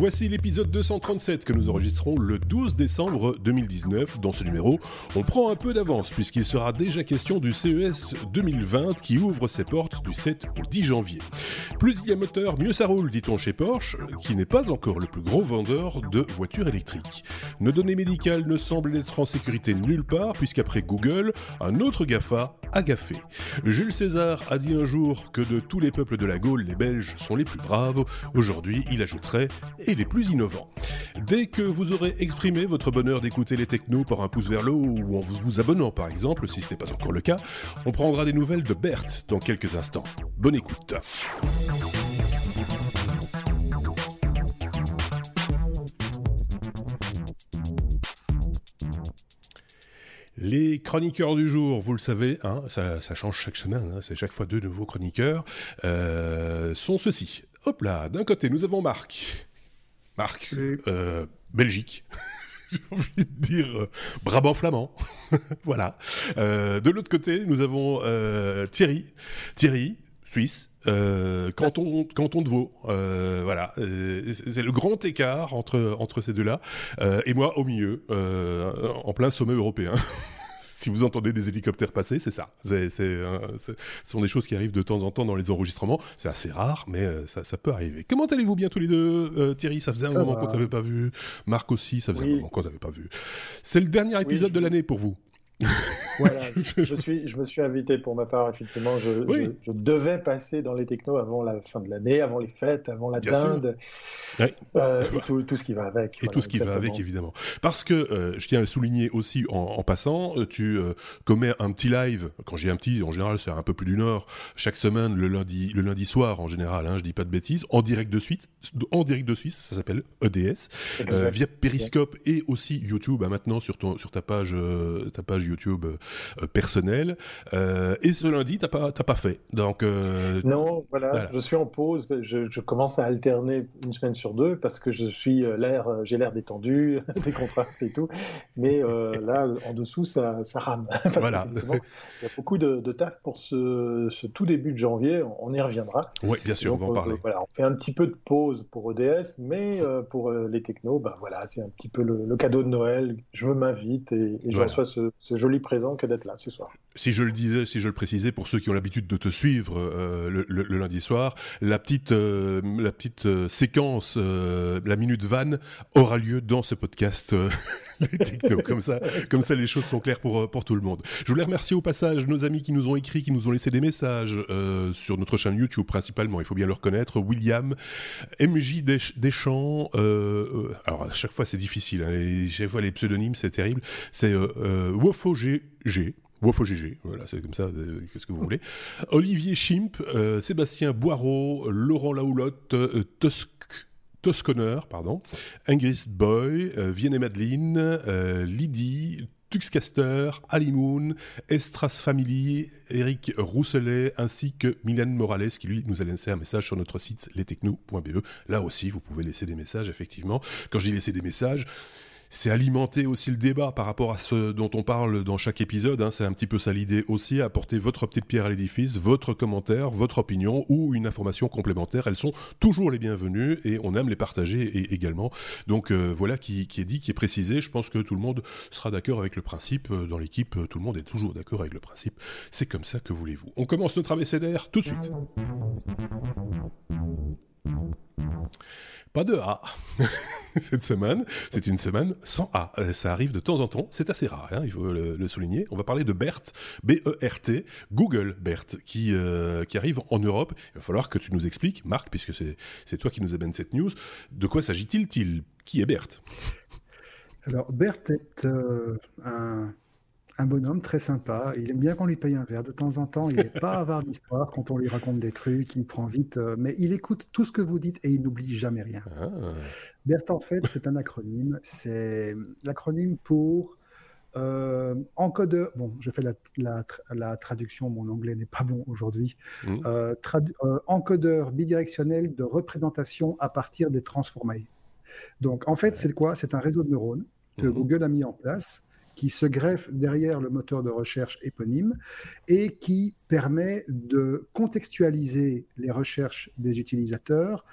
Voici l'épisode 237 que nous enregistrons le 12 décembre 2019. Dans ce numéro, on prend un peu d'avance puisqu'il sera déjà question du CES 2020 qui ouvre ses portes du 7 au 10 janvier. Plus il y a moteur, mieux ça roule, dit-on chez Porsche, qui n'est pas encore le plus gros vendeur de voitures électriques. Nos données médicales ne semblent être en sécurité nulle part puisqu'après Google, un autre GAFA a gaffé. Jules César a dit un jour que de tous les peuples de la Gaule, les Belges sont les plus braves. Aujourd'hui, il ajouterait les plus innovants. Dès que vous aurez exprimé votre bonheur d'écouter les technos par un pouce vers le haut ou en vous abonnant par exemple, si ce n'est pas encore le cas, on prendra des nouvelles de Berthe dans quelques instants. Bonne écoute. Les chroniqueurs du jour, vous le savez, hein, ça, change chaque semaine, hein, c'est chaque fois deux nouveaux chroniqueurs, euh, sont ceux-ci. Hop là, d'un côté, nous avons Marc. Marc, euh, Belgique. J'ai envie de dire euh, Brabant flamand. voilà. de l'autre côté, nous avons Thierry. Thierry, Suisse. canton, canton de Vaud, voilà, c'est le grand écart entre entre ces deux-là, et moi au milieu, en plein sommet européen. si vous entendez des hélicoptères passer, c'est ça. C'est, ce sont des choses qui arrivent de temps en temps dans les enregistrements. C'est assez rare, mais euh, ça, peut arriver. Comment allez-vous bien tous les deux, euh, Thierry? Ça faisait un moment qu'on t'avait pas vu. Marc aussi, ça faisait un moment qu'on t'avait pas vu. C'est le dernier épisode de l'année pour vous. Voilà, je, suis, je me suis invité pour ma part, effectivement. Je, je, devais passer dans les technos avant la fin de l'année, avant les fêtes, avant la dinde, euh, et tout, tout, ce qui va avec. Et tout ce qui va avec, évidemment. Parce que, euh, je tiens à le souligner aussi en, passant, euh, tu commets un petit live, quand j'ai un petit, en général c'est un peu plus d'une heure, chaque semaine, le lundi, le lundi soir en général, hein, je dis pas de bêtises, en direct de suite, en direct de Suisse, ça s'appelle EDS, via Periscope et aussi YouTube, hein, maintenant sur, ton, sur ta page, ta page YouTube euh, personnel. Euh, et ce lundi, t'as pas, pas fait. Donc euh, non, voilà, je suis en pause. Je, commence à alterner une semaine sur deux parce que je suis l'air, j'ai l'air détendu, décontracté et tout. Mais là, en dessous, ça, ça rame. voilà. Il y a beaucoup de, taf pour ce, tout début de janvier. On y reviendra. Oui, bien sûr, on va en parler. voilà, on fait un petit peu de pause pour ODS, mais pour les technos, ben voilà, c'est un petit peu le, cadeau de Noël. Je m'invite et, je reçois ce, ce joli présent que d'être là ce soir. Si je le disais, si je le précisais, pour ceux qui ont l'habitude de te suivre euh, le, lundi soir, la petite, euh, la petite euh, séquence, la minute vanne aura lieu dans ce podcast. les comme ça, comme ça, les choses sont claires pour pour tout le monde. Je voulais remercier au passage nos amis qui nous ont écrit, qui nous ont laissé des messages sur notre chaîne YouTube principalement. Il faut bien le reconnaître. William, MJ Deschamps. alors à chaque fois c'est difficile. Hein, chaque fois les pseudonymes c'est terrible. C'est Wofo G G. Wofo GG, voilà, c'est comme ça, euh, qu'est-ce que vous voulez. Olivier Schimp, euh, Sébastien Boireau, Laurent Laoulotte, euh, Tusk, Tosconer, pardon, Ingris Boy, Vienne et Madeline, Lydie, Tuxcaster, Alimoun, Estras Family, Eric Rousselet, ainsi que Mylène Morales, qui lui nous a laissé un message sur notre site lestechno.be. Là aussi, vous pouvez laisser des messages, effectivement. Quand je dis laisser des messages, c'est alimenter aussi le débat par rapport à ce dont on parle dans chaque épisode. Hein. c'est un petit peu ça l'idée aussi, apporter votre petite pierre à l'édifice, votre commentaire, votre opinion ou une information complémentaire. Elles sont toujours les bienvenues et on aime les partager également. Donc euh, voilà qui, est dit, qui est précisé. Je pense que tout le monde sera d'accord avec le principe. Euh, dans l'équipe, euh, tout le monde est toujours d'accord avec le principe. C'est comme ça que voulez-vous. On commence notre abécédaire tout de suite. Pas de A cette semaine. C'est une semaine sans A. Euh, ça arrive de temps en temps. C'est assez rare, hein, il faut le, souligner. On va parler de BERT, B-E-R-T, Google BERT, qui, euh, qui arrive en Europe. Il va falloir que tu nous expliques, Marc, puisque c'est toi qui nous amène cette news. De quoi s'agit-il Qui est BERT Alors, BERT est euh, un un bonhomme très sympa. Il aime bien qu'on lui paye un verre de temps en temps. Il n'est pas avare d'histoire quand on lui raconte des trucs. Il prend vite, euh, mais il écoute tout ce que vous dites et il n'oublie jamais rien. Ah. BERT, en fait, c'est un acronyme. C'est l'acronyme pour euh, encodeur. Bon, je fais la, traduction. Mon anglais n'est pas bon aujourd'hui. Mmh. Euh, encodeur bidirectionnel de représentation à partir des transformés. Donc, en fait, c'est quoi? C'est un réseau de neurones que mmh. Google a mis en place qui se greffe derrière le moteur de recherche éponyme et qui permet de contextualiser les recherches des utilisateurs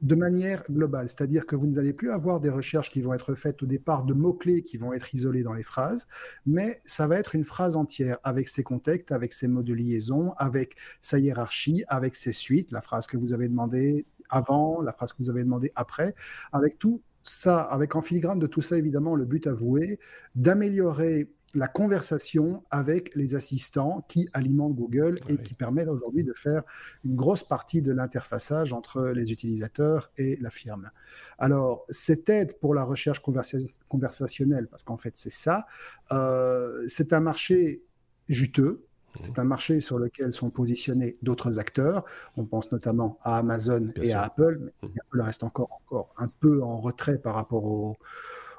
de manière globale, c'est-à-dire que vous n'allez plus avoir des recherches qui vont être faites au départ de mots-clés qui vont être isolés dans les phrases, mais ça va être une phrase entière avec ses contextes, avec ses mots de liaison, avec sa hiérarchie, avec ses suites, la phrase que vous avez demandé avant, la phrase que vous avez demandé après, avec tout ça, avec en filigrane de tout ça, évidemment, le but avoué d'améliorer la conversation avec les assistants qui alimentent Google et qui permettent aujourd'hui de faire une grosse partie de l'interfaçage entre les utilisateurs et la firme. Alors, cette aide pour la recherche conversationnelle, parce qu'en fait c'est ça, euh, c'est un marché juteux, c'est un marché sur lequel sont positionnés d'autres acteurs. On pense notamment à Amazon et à Apple, mais Apple reste encore, encore un peu en retrait par rapport aux,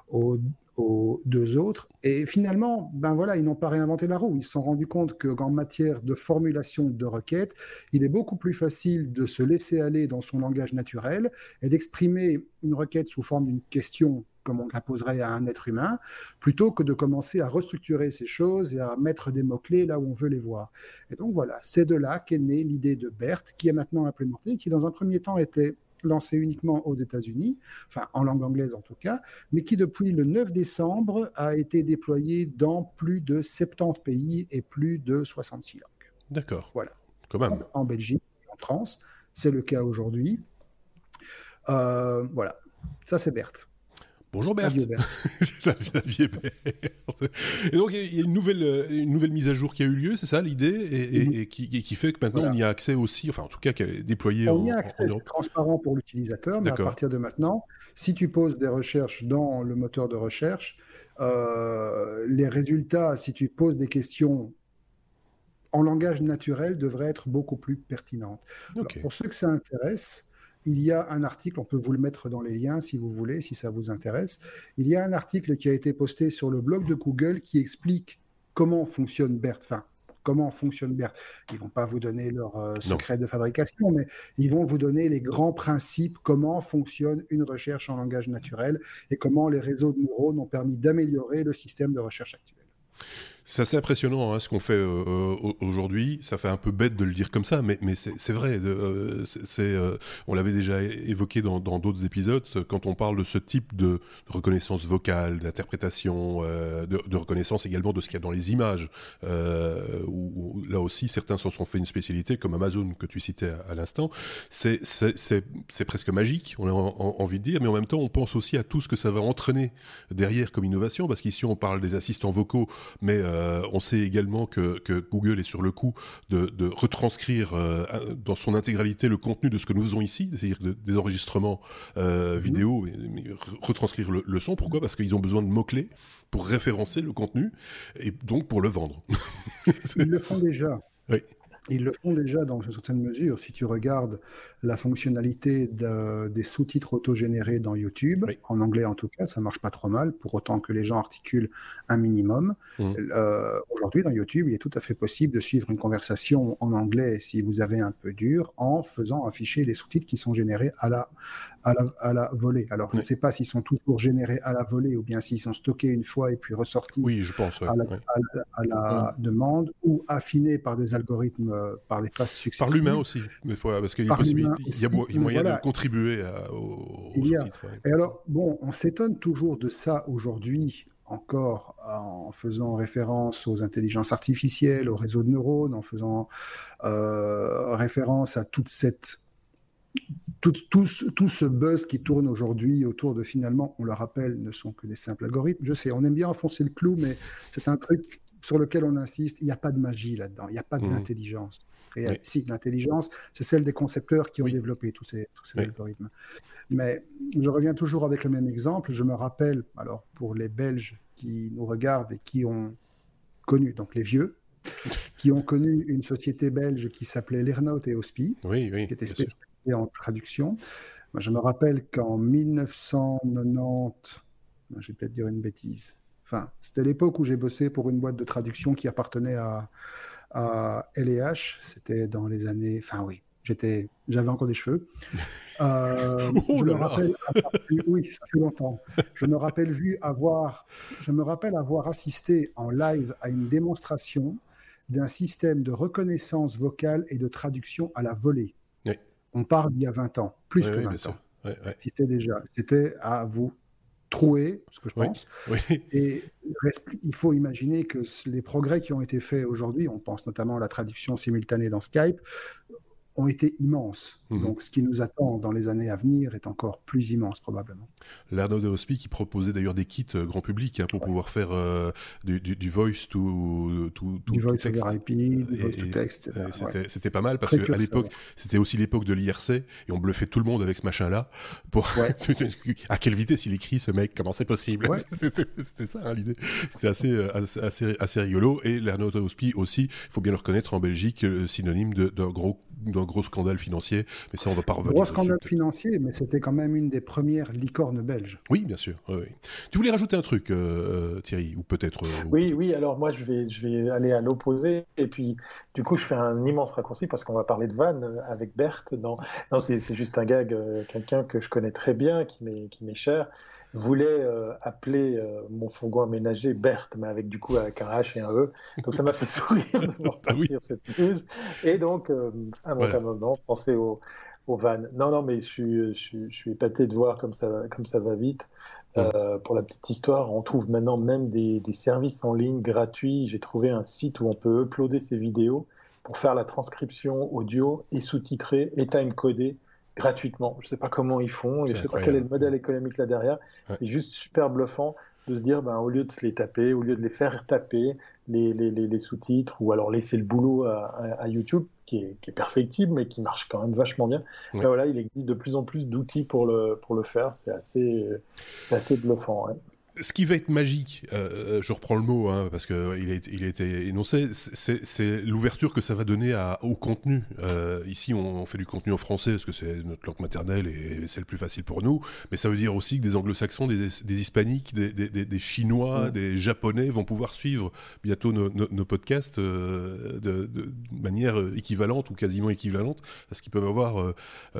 aux aux deux autres. Et finalement, ben voilà, ils n'ont pas réinventé la roue. Ils se sont rendus compte qu'en matière de formulation de requêtes, il est beaucoup plus facile de se laisser aller dans son langage naturel et d'exprimer une requête sous forme d'une question comme on la poserait à un être humain, plutôt que de commencer à restructurer ces choses et à mettre des mots-clés là où on veut les voir. Et donc voilà, c'est de là qu'est née l'idée de BERT, qui est maintenant implémentée, qui dans un premier temps était lancé uniquement aux États-Unis, enfin en langue anglaise en tout cas, mais qui depuis le 9 décembre a été déployé dans plus de 70 pays et plus de 66 langues. D'accord. Voilà. Quand même. En, Belgique, en France, c'est le cas aujourd'hui. Euh, voilà. Ça, c'est Berthe. Bonjour Berthe. la, vie est Berthe. Et donc il y a une nouvelle, euh, une nouvelle mise à jour qui a eu lieu, c'est ça l'idée, et, qui, fait que maintenant on y a accès aussi, enfin en tout cas qu'elle est déployée on y a accès, c'est transparent pour l'utilisateur, mais à partir de maintenant, si tu poses des recherches dans le moteur de recherche, euh, les résultats, si tu poses des questions en langage naturel, devraient être beaucoup plus pertinentes. pour ceux que ça intéresse, il y a un article, on peut vous le mettre dans les liens si vous voulez, si ça vous intéresse. Il y a un article qui a été posté sur le blog de Google qui explique comment fonctionne BERT. Enfin, comment fonctionne BERT. Ils vont pas vous donner leur euh, secret de fabrication, mais ils vont vous donner les grands principes, comment fonctionne une recherche en langage naturel et comment les réseaux de neurones ont permis d'améliorer le système de recherche actuel. C'est assez impressionnant hein, ce qu'on fait euh, euh, aujourd'hui. Ça fait un peu bête de le dire comme ça, mais, mais c'est vrai. Euh, on l'avait déjà évoqué dans d'autres épisodes. Quand on parle de ce type de reconnaissance vocale, d'interprétation, de, reconnaissance également de ce qu'il y a dans les images, où, là aussi certains s'en sont fait une spécialité, comme Amazon que tu citais à, l'instant. C'est presque magique, on a envie de dire, mais en même temps, on pense aussi à tout ce que ça va entraîner derrière comme innovation, parce qu'ici on parle des assistants vocaux, mais euh, on sait également que, Google est sur le coup de, retranscrire euh, dans son intégralité le contenu de ce que nous faisons ici, c'est-à-dire des enregistrements euh, mhm. vidéo, retranscrire le, son. Pourquoi? Parce qu'ils ont besoin de mots-clés pour référencer le contenu et donc pour le vendre. Ils le font déjà. Oui. Ils le font déjà dans une certaine mesure. Si tu regardes la fonctionnalité des sous-titres autogénérés dans YouTube, en anglais en tout cas, ça marche pas trop mal, pour autant que les gens articulent un minimum. Mmh. Euh, aujourd'hui, dans YouTube, il est tout à fait possible de suivre une conversation en anglais si vous avez un peu dur, en faisant afficher les sous-titres qui sont générés à la, à la, à la volée. Alors, je ne sais pas s'ils sont toujours générés à la volée ou bien s'ils sont stockés une fois et puis ressortis oui, je pense, à la, à la demande ou affinés par des algorithmes euh, par des passes successives. Par l'humain aussi, parce qu'il y a, il y a moyen de contribuer au, il Et alors, bon, on s'étonne toujours de ça aujourd'hui, encore en faisant référence aux intelligences artificielles, aux réseaux de neurones, en faisant euh, référence à toute cette tout, tout, tout, ce buzz qui tourne aujourd'hui autour de finalement, on le rappelle, ne sont que des simples algorithmes. Je sais, on aime bien enfoncer le clou, mais c'est un truc sur lequel on insiste, il n'y a pas de magie là-dedans, il n'y a pas mmh. d'intelligence. Si, l'intelligence, c'est celle des concepteurs qui ont développé tous ces, tous ces algorithmes. Mais je reviens toujours avec le même exemple. Je me rappelle, alors pour les Belges qui nous regardent et qui ont connu, donc les vieux, qui ont connu une société belge qui s'appelait Lernout et Hospi, qui était spécialisée en traduction. Moi, je me rappelle qu'en 1990, je vais peut-être dire une bêtise, Enfin, c'était l'époque où j'ai bossé pour une boîte de traduction qui appartenait à, à LH. C'était dans les années. Enfin, oui, j'étais, j'avais encore des cheveux. Euh, je me rappelle, oui, ça fait longtemps. Je me rappelle vu avoir, je me rappelle avoir assisté en live à une démonstration d'un système de reconnaissance vocale et de traduction à la volée. On parle d'il y a 20 ans, plus que 20 ans. C'était déjà, c'était à vous trouer, ce que je pense. Et il faut imaginer que les progrès qui ont été faits aujourd'hui, on pense notamment à la traduction simultanée dans Skype, ont été immenses. Mhm. Donc, ce qui nous attend dans les années à venir est encore plus immense, probablement. L'arnaud de Hospi qui proposait d'ailleurs des kits euh, grand public hein, pour pouvoir faire euh, du, du, voice to, to, du voice text. Over IP, du voice to text. C'était pas mal parce qu'à l'époque, c'était aussi l'époque de l'IRC et on bluffait tout le monde avec ce machin-là. Pour à quelle vitesse il écrit ce mec? Comment c'est possible? C'était ça hein, l'idée. C'était assez, euh, assez, assez, rigolo. Et l'arnaud de Hospi aussi, il faut bien le reconnaître en Belgique, synonyme d'un gros d'un gros scandale financier, mais ça on va pas revenir. Gros scandale financier, mais c'était quand même une des premières licornes belges. Oui, bien sûr. Tu voulais rajouter un truc, euh, euh, Thierry, ou peut-être. Euh, oui, oui. Alors moi, je vais, je vais aller à l'opposé, et puis du coup, je fais un immense raccourci parce qu'on va parler de Van avec Berthe. Non, non, c'est juste un gag, quelqu'un que je connais très bien, qui m'est qui m'est cher voulait euh, appeler euh, mon fourgon aménagé Berthe, mais avec du coup avec un H et un E. Donc ça m'a fait sourire de voir ah partir cette news. Et donc, euh, à mon moment, je pensais au, au van. Non, non, mais je suis, je, suis, épaté de voir comme ça, comme ça va vite. pour la petite histoire, on trouve maintenant même des, des services en ligne gratuits. J'ai trouvé un site où on peut uploader ses vidéos pour faire la transcription audio et sous-titrer et time-coder gratuitement. Je ne sais pas comment ils font, je ne sais pas quel est le modèle économique là derrière. C'est juste super bluffant de se dire, ben, au lieu de se les taper, au lieu de les faire taper, les, les, les, sous-titres, ou alors laisser le boulot à, à, YouTube, qui est, qui est, perfectible, mais qui marche quand même vachement bien, ben voilà, il existe de plus en plus d'outils pour le, pour le faire. C'est assez, assez bluffant ce qui va être magique, euh, euh, je reprends le mot hein, parce qu'il a, il a été énoncé, c'est l'ouverture que ça va donner à, au contenu. Euh, ici, on, fait du contenu en français parce que c'est notre langue maternelle et c'est le plus facile pour nous. Mais ça veut dire aussi que des anglo-saxons, des, des, hispaniques, des, des, des chinois, des japonais vont pouvoir suivre bientôt nos, nos, podcasts de, de, manière équivalente ou quasiment équivalente à ce qu'ils peuvent avoir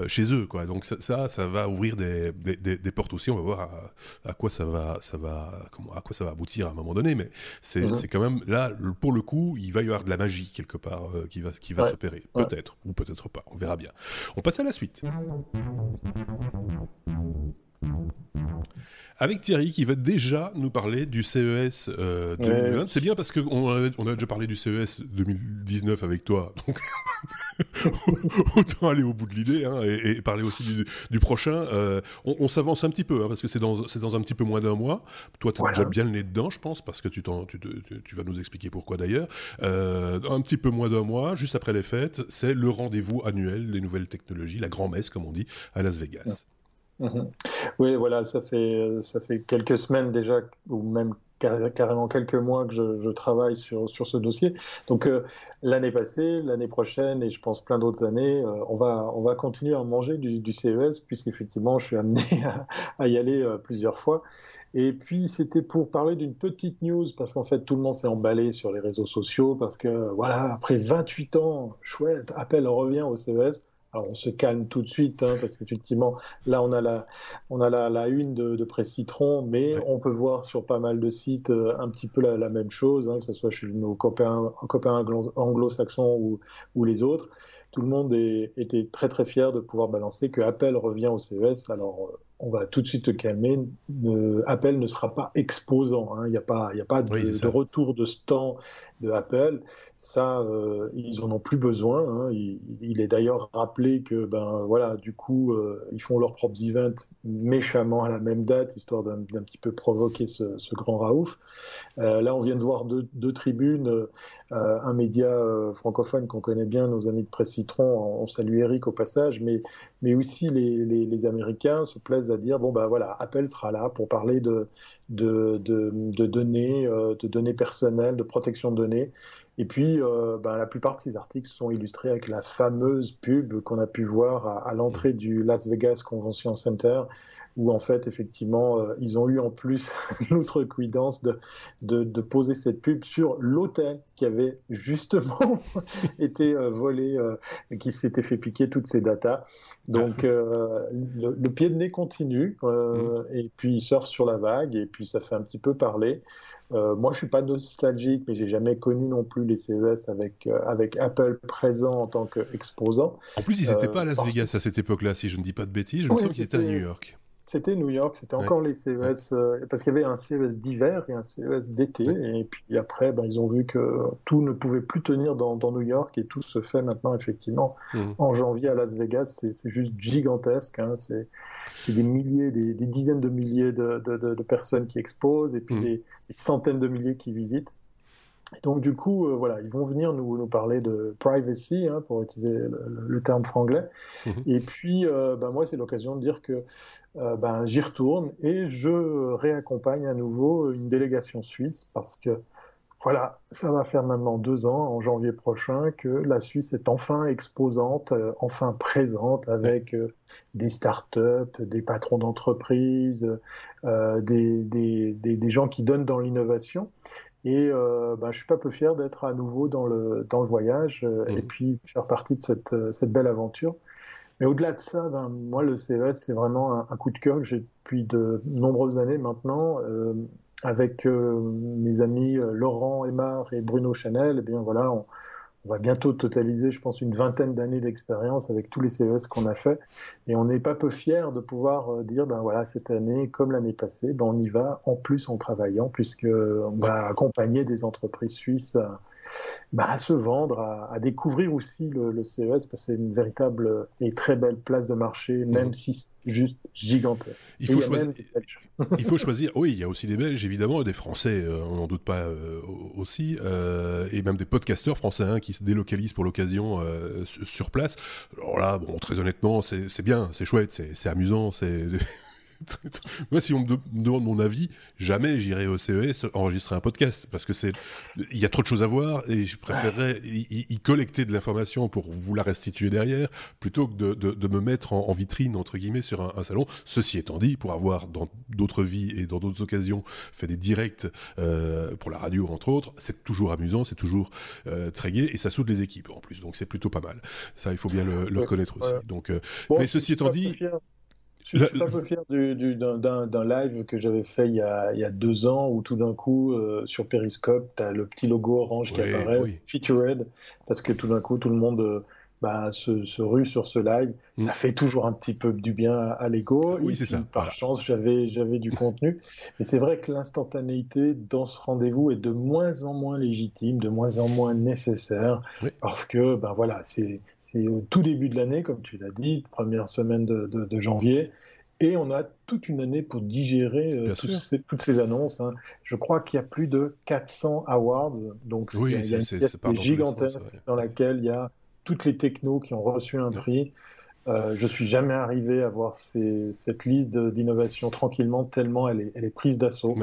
chez eux. Quoi. Donc ça, ça, va ouvrir des, portes aussi. On va voir à, à quoi ça va, ça va à quoi ça va aboutir à un moment donné, mais c'est mhm. quand même là, pour le coup, il va y avoir de la magie quelque part euh, qui va, qui va s'opérer. Peut-être, ou peut-être pas, on verra bien. On passe à la suite avec Thierry qui va déjà nous parler du CES 2020. Euh, c'est bien parce qu'on a, on a déjà parlé du CES 2019 avec toi, donc autant aller au bout de l'idée hein, et, parler aussi du, prochain. Euh, on, s'avance un petit peu hein, parce que c'est dans, dans, un petit peu moins d'un mois. Toi, tu as déjà bien le nez dedans, je pense, parce que tu, tu, tu, vas nous expliquer pourquoi d'ailleurs. Euh, un petit peu moins d'un mois, juste après les fêtes, c'est le rendez-vous annuel des nouvelles technologies, la grand-messe, comme on dit, à Las Vegas. Mhm. Oui, voilà, ça fait, ça fait quelques semaines déjà, ou même carrément quelques mois que je, travaille sur, sur ce dossier. Donc euh, l'année passée, l'année prochaine et je pense plein d'autres années, euh, on, va, on va continuer à manger du, du CES puisqu'effectivement je suis amené à, y aller euh, plusieurs fois. Et puis c'était pour parler d'une petite news parce qu'en fait tout le monde s'est emballé sur les réseaux sociaux parce que voilà, après 28 ans, chouette, Apple revient au CES. Alors on se calme tout de suite hein, parce qu'effectivement là on a la on a la, la une de, de Presse Citron, mais on peut voir sur pas mal de sites euh, un petit peu la, la même chose, hein, que ce soit chez nos copains, copains anglo-saxons ou, ou, les autres. Tout le monde est, était très très fier de pouvoir balancer que Apple revient au CES. Alors euh, on va tout de suite te calmer. Apple ne sera pas exposant. Hein. Il n'y a pas, il a pas de, de, retour de stand de Apple. Ça, euh, ils en ont plus besoin. Hein. Il, est d'ailleurs rappelé que, ben voilà, du coup, euh, ils font leurs propres events méchamment à la même date, histoire d'un petit peu provoquer ce, grand raouf. Euh, là, on vient de voir deux, tribunes, un média francophone qu'on connaît bien, nos amis de Presse Citron. On, salue Eric au passage, mais mais aussi les, les, Américains se plaisent à dire bon ben voilà, Apple sera là pour parler de de, de, données, de données personnelles, de protection de données. Et puis, euh, ben, la plupart de ces articles sont illustrés avec la fameuse pub qu'on a pu voir à, l'entrée du Las Vegas Convention Center, où en fait, effectivement, euh, ils ont eu en plus l'outrecuidance de, de, de, poser cette pub sur l'hôtel qui avait justement été euh, volé, euh, qui s'était fait piquer toutes ces datas. Donc, le, le, pied de nez continue, mmh. et puis il surfe sur la vague, et puis ça fait un petit peu parler. Euh, moi, je suis pas nostalgique, mais j'ai jamais connu non plus les CES avec, euh, avec Apple présent en tant qu'exposant. En plus, ils n'étaient pas à Las Vegas à cette époque-là, si je ne dis pas de bêtises. Je me sens qu'ils étaient à New York. C'était New York, c'était encore les CES, euh, parce qu'il y avait un CES d'hiver et un CES d'été, et puis après, ben, ils ont vu que tout ne pouvait plus tenir dans, New York, et tout se fait maintenant, effectivement, mmh. en janvier à Las Vegas, c'est juste gigantesque, hein, c'est des milliers, des, dizaines de milliers de, personnes qui exposent, et puis mmh. des, centaines de milliers qui visitent. Donc du coup, euh, voilà, ils vont venir nous, nous parler de privacy, hein, pour utiliser le, terme franglais. Mmh. Et puis, euh, ben, moi, c'est l'occasion de dire que euh, ben, j'y retourne et je réaccompagne à nouveau une délégation suisse parce que voilà, ça va faire maintenant deux ans, en janvier prochain, que la Suisse est enfin exposante, euh, enfin présente avec euh, des startups, des patrons d'entreprises, des, des, des, gens qui donnent dans l'innovation. Et ben, je suis pas peu fier d'être à nouveau dans le, dans le voyage et mmh. puis faire partie de cette, cette belle aventure. Mais au-delà de ça, ben, moi, le CES, c'est vraiment un, coup de cœur que j'ai depuis de nombreuses années maintenant. Euh, avec euh, mes amis euh, Laurent Aymar et Bruno Chanel, eh bien voilà, on, on va bientôt totaliser, je pense, une vingtaine d'années d'expérience avec tous les CES qu'on a fait. Et on n'est pas peu fiers de pouvoir euh, dire, ben voilà, cette année, comme l'année passée, ben on y va en plus en travaillant, puisqu'on va accompagner des entreprises suisses bah, à se vendre, à, découvrir aussi le, CES, parce que c'est une véritable et très belle place de marché, même mmh. si c'est juste gigantesque. Il faut, choisir... il faut choisir. Oui, il y a aussi des Belges, évidemment, des Français, euh, on n'en doute pas euh, aussi, euh, et même des podcasteurs français hein, qui se délocalisent pour l'occasion sur place. Alors là, bon, très honnêtement, c'est bien, c'est chouette, c'est amusant, c'est Moi, si on me, demande mon avis, jamais j'irai au CES enregistrer un podcast parce que c'est, il y a trop de choses à voir et je préférerais y, collecter de l'information pour vous la restituer derrière plutôt que de, me mettre en, vitrine entre guillemets sur un, salon. Ceci étant dit, pour avoir dans d'autres vies et dans d'autres occasions fait des directs euh, pour la radio entre autres, c'est toujours amusant, c'est toujours euh, très gai et ça soude les équipes en plus, donc c'est plutôt pas mal. Ça, il faut bien le, reconnaître aussi. Donc, euh, mais ceci étant dit. Je, suis pas peu fier d'un live que j'avais fait il y, a, deux ans où tout d'un coup, euh, sur Periscope, tu as le petit logo orange qui apparaît, featured, parce que tout d'un coup, tout le monde euh, bah, se, rue sur ce live. Mm. Ça fait toujours un petit peu du bien à, l'ego. Oui, c'est ça. Par chance, j'avais, j'avais du contenu. Mais c'est vrai que l'instantanéité dans ce rendez-vous est de moins en moins légitime, de moins en moins nécessaire. Parce que, ben voilà, c'est, c'est au tout début de l'année, comme tu l'as dit, première semaine de, de, janvier. Et on a toute une année pour digérer euh, toutes ces annonces. Hein. Je crois qu'il y a plus de 400 awards. Donc, oui, il y a une pièce gigantesque dans laquelle il y a toutes les technos qui ont reçu un prix. Euh, je suis jamais arrivé à voir cette liste d'innovation tranquillement, tellement elle est, elle est prise d'assaut.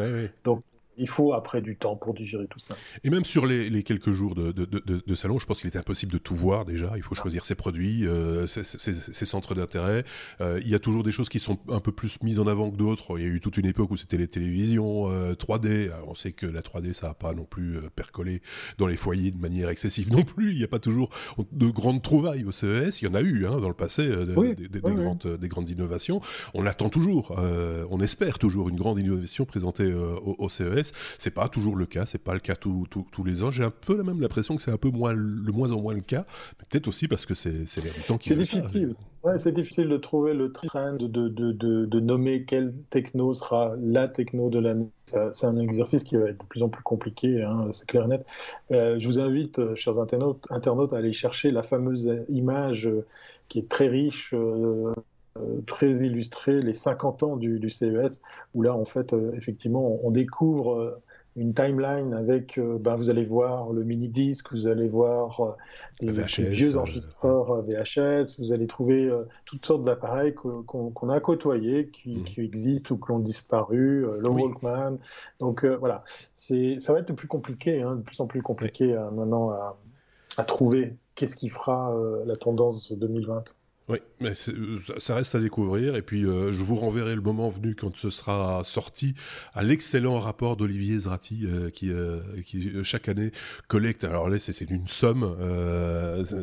Donc il faut après du temps pour digérer tout ça. Et même sur les, quelques jours de, de, salon, je pense qu'il était impossible de tout voir déjà. Il faut choisir ses produits, euh, ses, centres d'intérêt. Euh, il y a toujours des choses qui sont un peu plus mises en avant que d'autres. Il y a eu toute une époque où c'était les télévisions 3D. Euh, on sait que la 3D, ça n'a pas non plus percolé dans les foyers de manière excessive non plus. Il n'y a pas toujours de grandes trouvailles au CES. Il y en a eu hein, dans le passé, des, grandes, des grandes innovations. On attend toujours, on espère toujours une grande innovation présentée au, au CES c'est pas toujours le cas, c'est pas le cas tous les ans. J'ai un peu la même l'impression que c'est un peu moins, le moins en moins le cas, peut-être aussi parce que c'est l'air du temps qui C'est difficile. Ouais, c'est difficile de trouver le trend, de, de, de, de, nommer quelle techno sera la techno de l'année. C'est un exercice qui va être de plus en plus compliqué, hein, c'est clair et net. Euh, je vous invite, euh, chers internautes, internautes, à aller chercher la fameuse image euh, qui est très riche. Très illustrée, les 50 ans du, du, CES, où là, en fait, effectivement, on découvre une timeline avec, euh, ben, vous allez voir le mini-disque, vous allez voir euh, des, vieux euh, enregistreurs VHS, vous allez trouver toutes sortes d'appareils qu'on a côtoyés, qui, mm. qui, existent ou qui ont disparu, le Walkman. Donc voilà, ça va être de plus compliqué, hein, de plus en plus compliqué maintenant à, à trouver qu'est-ce qui fera la tendance 2020. Oui, mais ça reste à découvrir. Et puis, euh, je vous renverrai le moment venu quand ce sera sorti à l'excellent rapport d'Olivier Zrati, euh, qui, euh, qui chaque année collecte. Alors là, c'est une somme.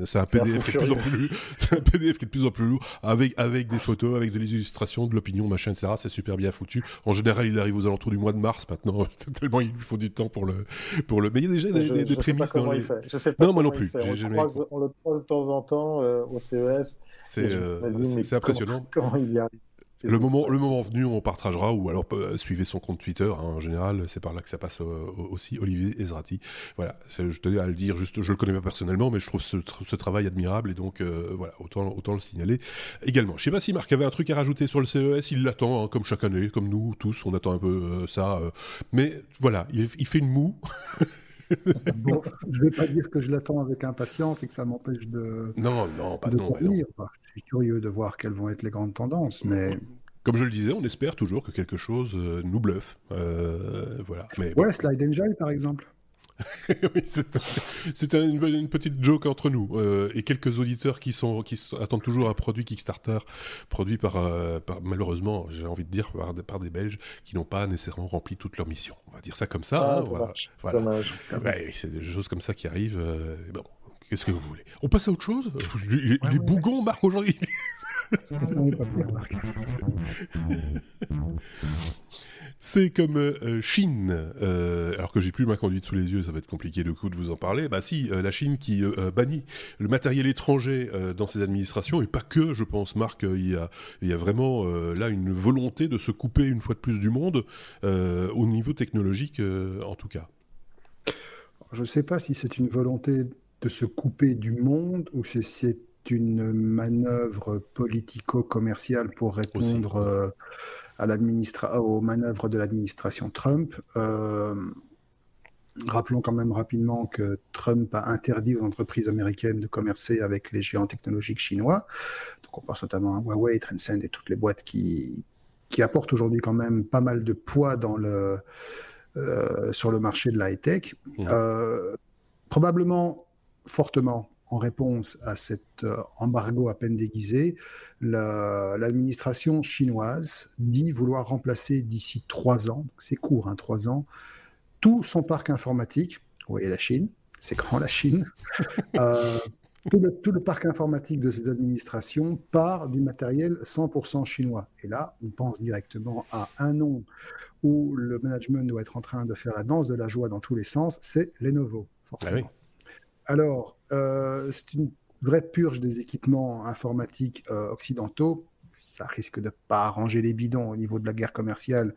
c'est un PDF qui est de plus en plus, c'est un PDF qui est de plus en plus lourd, avec avec des photos, avec des illustrations, de l'opinion, machin, etc. C'est super bien foutu. En général, il arrive aux alentours du mois de mars maintenant. tellement il lui faut du temps pour le pour le. Mais il y a déjà des, des, prémices dans les. Je sais pas non, moi non plus. On, le croise, on, le croise, de temps en temps au CES. Euh, c'est impressionnant. le moment, le moment venu, on partagera ou alors euh, suivez son compte Twitter. Hein, en général, c'est par là que ça passe euh, aussi. Olivier Ezrati. Voilà, je tenais à le dire. Juste, je le connais pas personnellement, mais je trouve ce, travail admirable et donc voilà, autant, autant le signaler également. Je sais pas si Marc avait un truc à rajouter sur le CES. Il l'attend hein, comme chaque année, comme nous tous, on attend un peu ça. mais voilà, il, il fait une moue. bon, je ne vais pas dire que je l'attends avec impatience et que ça m'empêche de. Non, non, pas de non, Je suis curieux de voir quelles vont être les grandes tendances, mais. Comme je le disais, on espère toujours que quelque chose euh, nous bluffe. Euh, voilà. Mais, ouais, Slide Angel, par exemple. oui, c'est une, petite joke entre nous euh, et quelques auditeurs qui sont qui attendent toujours un produit Kickstarter produit par, euh, malheureusement j'ai envie de dire par, des Belges qui n'ont pas nécessairement rempli toute leur mission. On va dire ça comme ça. Ah, hein, voilà. c'est des choses comme ça qui arrivent. Euh, bon, qu'est-ce que vous voulez? On passe à autre chose? Les, les bougons marquent aujourd'hui. C'est comme euh, Chine, euh, alors que j'ai plus ma conduite sous les yeux, ça va être compliqué de coup de vous en parler. Bah si, euh, la Chine qui bannit le matériel étranger dans ses administrations, et pas que, je pense, Marc, il y a, il y a vraiment là une volonté de se couper une fois de plus du monde, au niveau technologique en tout cas. Je ne sais pas si c'est une volonté de se couper du monde ou si c'est une manœuvre politico-commerciale pour répondre euh, à aux manœuvres de l'administration Trump. Euh, rappelons quand même rapidement que Trump a interdit aux entreprises américaines de commercer avec les géants technologiques chinois. Donc on pense notamment à Huawei, Transcend et toutes les boîtes qui, qui apportent aujourd'hui quand même pas mal de poids dans le, euh, sur le marché de la high-tech. Mmh. probablement fortement en réponse à cet euh, embargo à peine déguisé, l'administration chinoise dit vouloir remplacer d'ici trois ans, c'est court, hein, trois ans, tout son parc informatique. Vous voyez la Chine, c'est grand la Chine. Euh, tout, le, tout, le, parc informatique de ces administrations part du matériel 100% chinois. Et là, on pense directement à un nom où le management doit être en train de faire la danse de la joie dans tous les sens, c'est Lenovo, forcément. Ah alors, euh, c'est une vraie purge des équipements informatiques euh, occidentaux. Ça risque de pas arranger les bidons au niveau de la guerre commerciale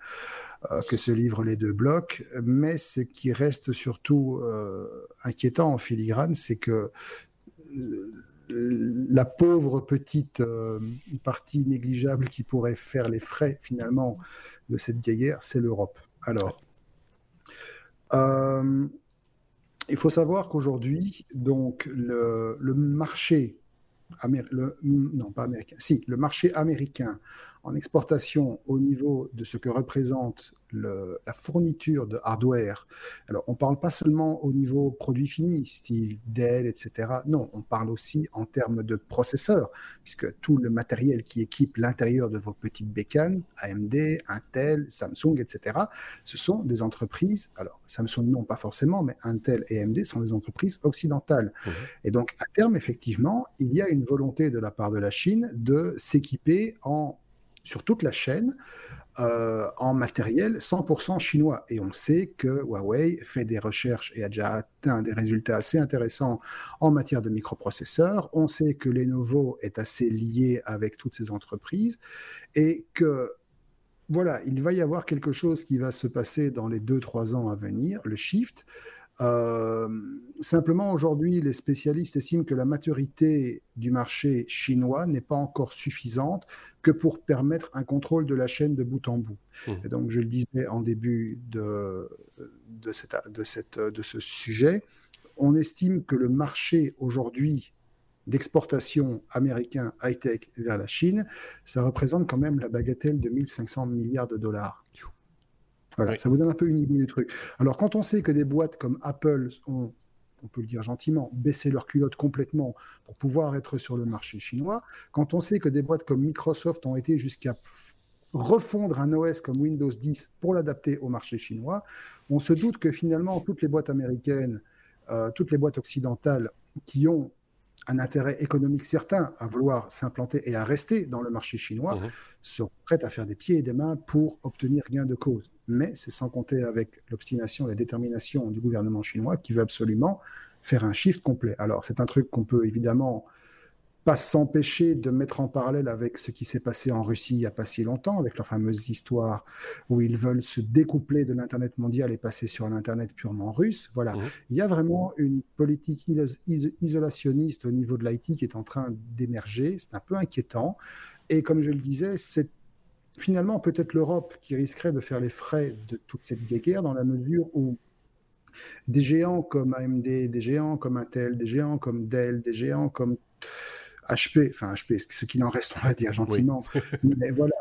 euh, que se livrent les deux blocs. Mais ce qui reste surtout inquiétant en filigrane, c'est que la pauvre petite partie négligeable qui pourrait faire les frais finalement de cette guerre, c'est l'Europe. Alors, il faut savoir qu'aujourd'hui, donc le, le marché, non pas américain, si le marché américain en exportation au niveau de ce que représente la fourniture de hardware. Alors, on ne parle pas seulement au niveau produit fini, style Dell, etc. Non, on parle aussi en termes de processeurs, puisque tout le matériel qui équipe l'intérieur de vos petites bécanes, AMD, Intel, Samsung, etc., ce sont des entreprises, alors Samsung non pas forcément, mais Intel et AMD sont des entreprises occidentales. Mmh. Et donc, à terme, effectivement, il y a une volonté de la part de la Chine de s'équiper en sur toute la chaîne euh, en matériel 100% chinois. Et on sait que Huawei fait des recherches et a déjà atteint des résultats assez intéressants en matière de microprocesseurs. On sait que Lenovo est assez lié avec toutes ces entreprises et que voilà, il va y avoir quelque chose qui va se passer dans les 2-3 ans à venir, le shift, euh, simplement, aujourd'hui, les spécialistes estiment que la maturité du marché chinois n'est pas encore suffisante que pour permettre un contrôle de la chaîne de bout en bout. Mmh. Et donc, je le disais en début de, de, cette, de, cette, de ce sujet, on estime que le marché aujourd'hui d'exportation américain high-tech vers la Chine, ça représente quand même la bagatelle de 1500 milliards de dollars. Voilà, ça vous donne un peu une idée du truc. Alors, quand on sait que des boîtes comme Apple ont on peut le dire gentiment, baisser leur culotte complètement pour pouvoir être sur le marché chinois, quand on sait que des boîtes comme Microsoft ont été jusqu'à refondre un OS comme Windows 10 pour l'adapter au marché chinois, on se doute que finalement toutes les boîtes américaines, euh, toutes les boîtes occidentales qui ont un intérêt économique certain à vouloir s'implanter et à rester dans le marché chinois mmh. sont prêtes à faire des pieds et des mains pour obtenir gain de cause. Mais c'est sans compter avec l'obstination et la détermination du gouvernement chinois qui veut absolument faire un shift complet. Alors c'est un truc qu'on peut évidemment pas s'empêcher de mettre en parallèle avec ce qui s'est passé en Russie il n'y a pas si longtemps, avec leur fameuse histoire où ils veulent se découpler de l'Internet mondial et passer sur l'Internet purement russe. Voilà. Mmh. Il y a vraiment une politique isolationniste au niveau de l'IT qui est en train d'émerger. C'est un peu inquiétant. Et comme je le disais, c'est finalement peut-être l'Europe qui risquerait de faire les frais de toute cette guerre dans la mesure où des géants comme AMD, des géants comme Intel, des géants comme Dell, des géants comme HP, enfin HP, ce qu'il en reste, on va dire gentiment. Mais voilà,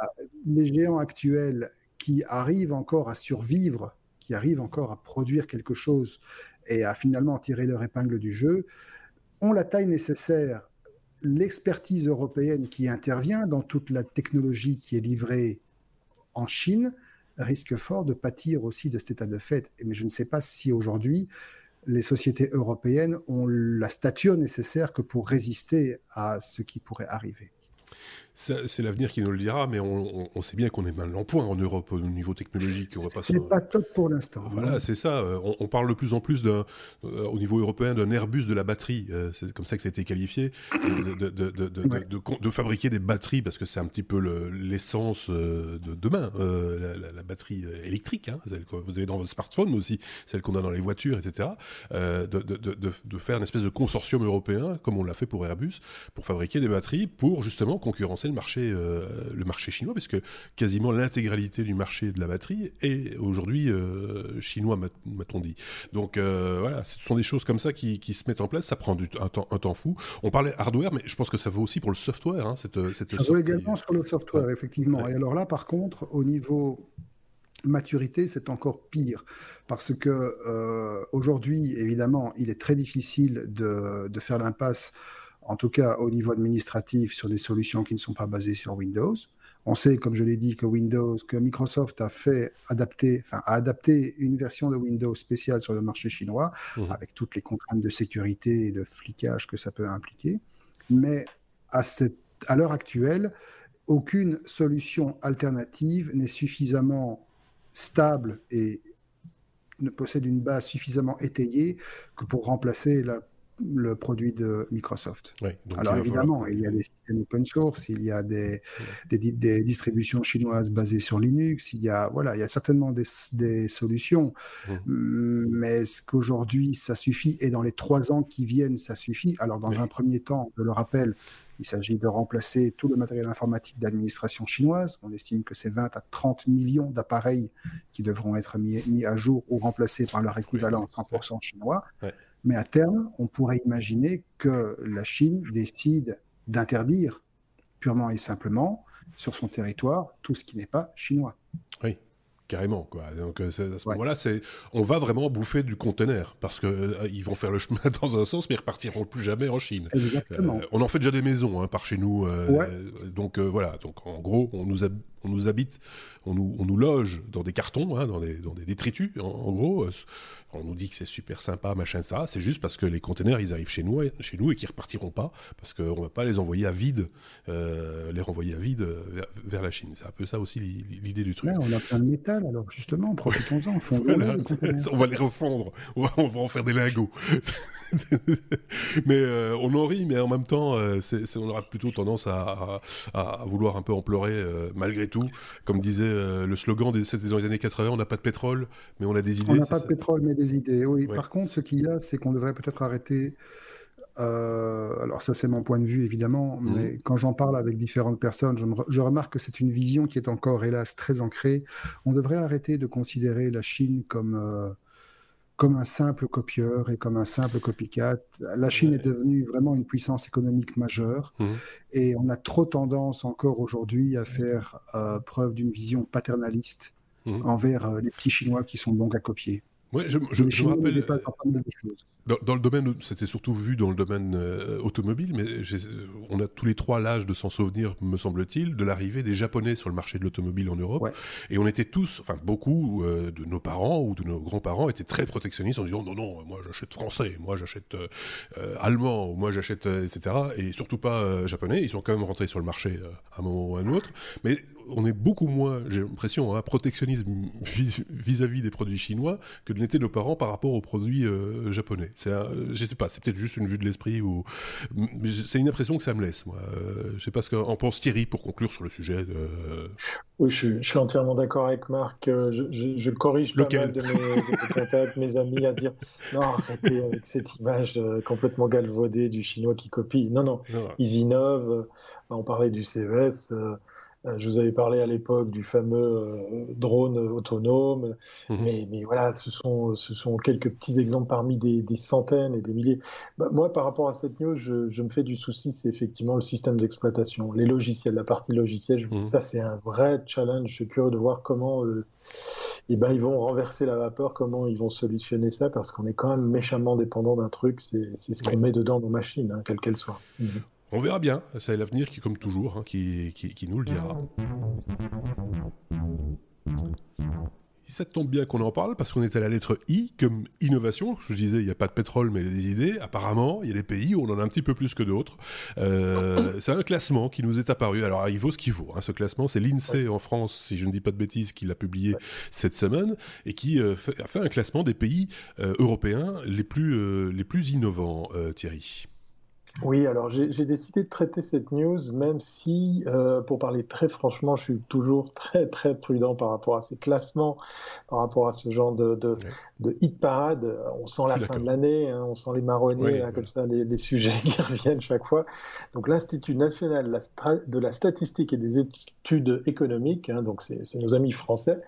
les géants actuels qui arrivent encore à survivre, qui arrivent encore à produire quelque chose et à finalement tirer leur épingle du jeu, ont la taille nécessaire, l'expertise européenne qui intervient dans toute la technologie qui est livrée en Chine risque fort de pâtir aussi de cet état de fait. Mais je ne sais pas si aujourd'hui les sociétés européennes ont la stature nécessaire que pour résister à ce qui pourrait arriver. C'est l'avenir qui nous le dira, mais on, sait bien qu'on est mal en point en Europe au niveau technologique. C'est pas top pour l'instant. Voilà, c'est ça. Euh, on, parle de plus en plus euh, au niveau européen d'un Airbus de la batterie. Euh, c'est comme ça que ça a été qualifié. De, de, fabriquer des batteries, parce que c'est un petit peu l'essence de demain, la, batterie électrique, hein, celle que vous avez dans votre smartphone, mais aussi celle qu'on a dans les voitures, etc. de, faire une espèce de consortium européen, comme on l'a fait pour Airbus, pour fabriquer des batteries, pour justement concurrencer le marché, euh, le marché chinois, parce que quasiment l'intégralité du marché de la batterie est aujourd'hui euh, chinois, m'a-t-on dit. Donc euh, voilà, ce sont des choses comme ça qui, qui, se mettent en place. Ça prend du, un, temps, un temps fou. On parlait hardware, mais je pense que ça vaut aussi pour le software. Hein, cette, cette ça vaut également sur le software, effectivement. Et alors là, par contre, au niveau maturité, c'est encore pire. Parce que aujourd'hui, évidemment, il est très difficile de, de faire l'impasse en tout cas au niveau administratif, sur des solutions qui ne sont pas basées sur Windows. On sait, comme je l'ai dit, que Windows, que Microsoft a fait adapter, enfin, a adapté une version de Windows spéciale sur le marché chinois, mmh. avec toutes les contraintes de sécurité et de flicage que ça peut impliquer. Mais à, à l'heure actuelle, aucune solution alternative n'est suffisamment stable et ne possède une base suffisamment étayée que pour remplacer la le produit de Microsoft. Alors évidemment, il y a des systèmes open source, il y a des, des, distributions chinoises basées sur Linux, il y a, voilà, il y a certainement des, solutions, mmh. mais est-ce qu'aujourd'hui ça suffit? Et dans les trois ans qui viennent, ça suffit? Alors dans un premier temps, je le rappelle, il s'agit de remplacer tout le matériel informatique d'administration chinoise. On estime que c'est 20 à 30 millions d'appareils qui devront être mis, mis, à jour ou remplacés par leur équivalent 100% chinois. Mais à terme, on pourrait imaginer que la Chine décide d'interdire purement et simplement sur son territoire tout ce qui n'est pas chinois. Oui. Carrément, quoi. Donc, euh, à ce moment-là, c'est, on va vraiment bouffer du conteneur parce que euh, ils vont faire le chemin dans un sens, mais ils repartiront plus jamais en Chine. Exactement. Euh, on en fait déjà des maisons hein, par chez nous, donc voilà. Donc en gros, on nous, on nous habite, on nous, on nous loge dans des cartons, hein, dans, des, dans des détritus, en, gros. On nous dit que c'est super sympa, machin, etc. C'est juste parce que les conteneurs, ils arrivent chez nous, chez nous et qu'ils repartiront pas, parce qu'on ne va pas les envoyer à vide, euh, les renvoyer à vide vers, la Chine. C'est un peu ça aussi l'idée du truc. on a besoin de métal, alors justement, profitons-en. on va les refondre, on va, on va en faire des lingots. mais euh, on en rit, mais en même temps, euh, on aura plutôt tendance à, vouloir un peu en pleurer euh, malgré tout. Comme disait le slogan, c'était dans les années 80, on n'a pas de pétrole, mais on a des idées. On n'a pas de pétrole, mais des idées. Oui. Par contre, ce qu'il y a, c'est qu'on devrait peut-être arrêter. alors ça c'est mon point de vue évidemment, mmh. mais quand j'en parle avec différentes personnes, je, je remarque que c'est une vision qui est encore hélas très ancrée. On devrait arrêter de considérer la Chine comme comme un simple copieur et comme un simple copycat. La Chine est devenue vraiment une puissance économique majeure mmh. et on a trop tendance encore aujourd'hui à faire euh, preuve d'une vision paternaliste mmh. envers euh, les petits Chinois qui sont bons à copier. Ouais, je, me rappelle. Dans, le domaine, c'était surtout vu dans le domaine euh, automobile, mais on a tous les trois l'âge de s'en souvenir, me semble-t-il, de l'arrivée des Japonais sur le marché de l'automobile en Europe. Et on était tous, enfin beaucoup euh, de nos parents ou de nos grands-parents étaient très protectionnistes en disant non, non, moi j'achète français, moi j'achète euh, allemand, moi j'achète, etc. Et surtout pas japonais. Ils sont quand même rentrés sur le marché à un moment ou à un autre. Mais on est beaucoup moins, j'ai l'impression, hein, protectionnisme vis-à-vis des produits chinois que l'était nos parents par rapport aux produits euh, japonais. C'est, je sais pas, c'est peut-être juste une vue de l'esprit ou c'est une impression que ça me laisse. Moi, euh, je sais pas ce qu'en pense Thierry pour conclure sur le sujet. De... Oui, je, suis entièrement d'accord avec Marc. Euh, je, corrige pas mal de mes, contacts, mes amis à dire non, arrêtez avec cette image complètement galvaudée du chinois qui copie. Non, non, ils innovent. On parlait du CES. Euh, je vous avais parlé à l'époque du fameux euh, drone autonome, mhm. mais, mais, voilà, ce sont, ce sont quelques petits exemples parmi des, centaines et des milliers. Bah, moi, par rapport à cette news, je, je me fais du souci, c'est effectivement le système d'exploitation, les logiciels, la partie logicielle. Mhm. Ça, c'est un vrai challenge. Je suis curieux de voir comment euh, eh ben, ils vont renverser la vapeur, comment ils vont solutionner ça, parce qu'on est quand même méchamment dépendant d'un truc, c'est ce qu'on met dedans nos machines, hein, quelle qu'elle soit. Mhm. On verra bien, c'est l'avenir qui, comme toujours, hein, qui, qui, nous le dira. Ça tombe bien qu'on en parle parce qu'on est à la lettre I comme innovation. Je disais, il n'y a pas de pétrole mais des idées. Apparemment, il y a des pays où on en a un petit peu plus que d'autres. Euh, c'est un classement qui nous est apparu. Alors, il vaut ce qu'il vaut. Hein, ce classement, c'est l'INSEE en France, si je ne dis pas de bêtises, qui l'a publié cette semaine et qui euh, a fait un classement des pays euh, européens les plus, les plus innovants, Thierry. Oui, alors j'ai décidé de traiter cette news, même si, euh, pour parler très franchement, je suis toujours très très prudent par rapport à ces classements, par rapport à ce genre de, de, de hit parade. On sent la fin de l'année, hein, on sent les marronniers, comme ça, les, les, sujets qui reviennent chaque fois. Donc l'Institut national de la statistique et des études économiques, hein, donc c'est nos amis français,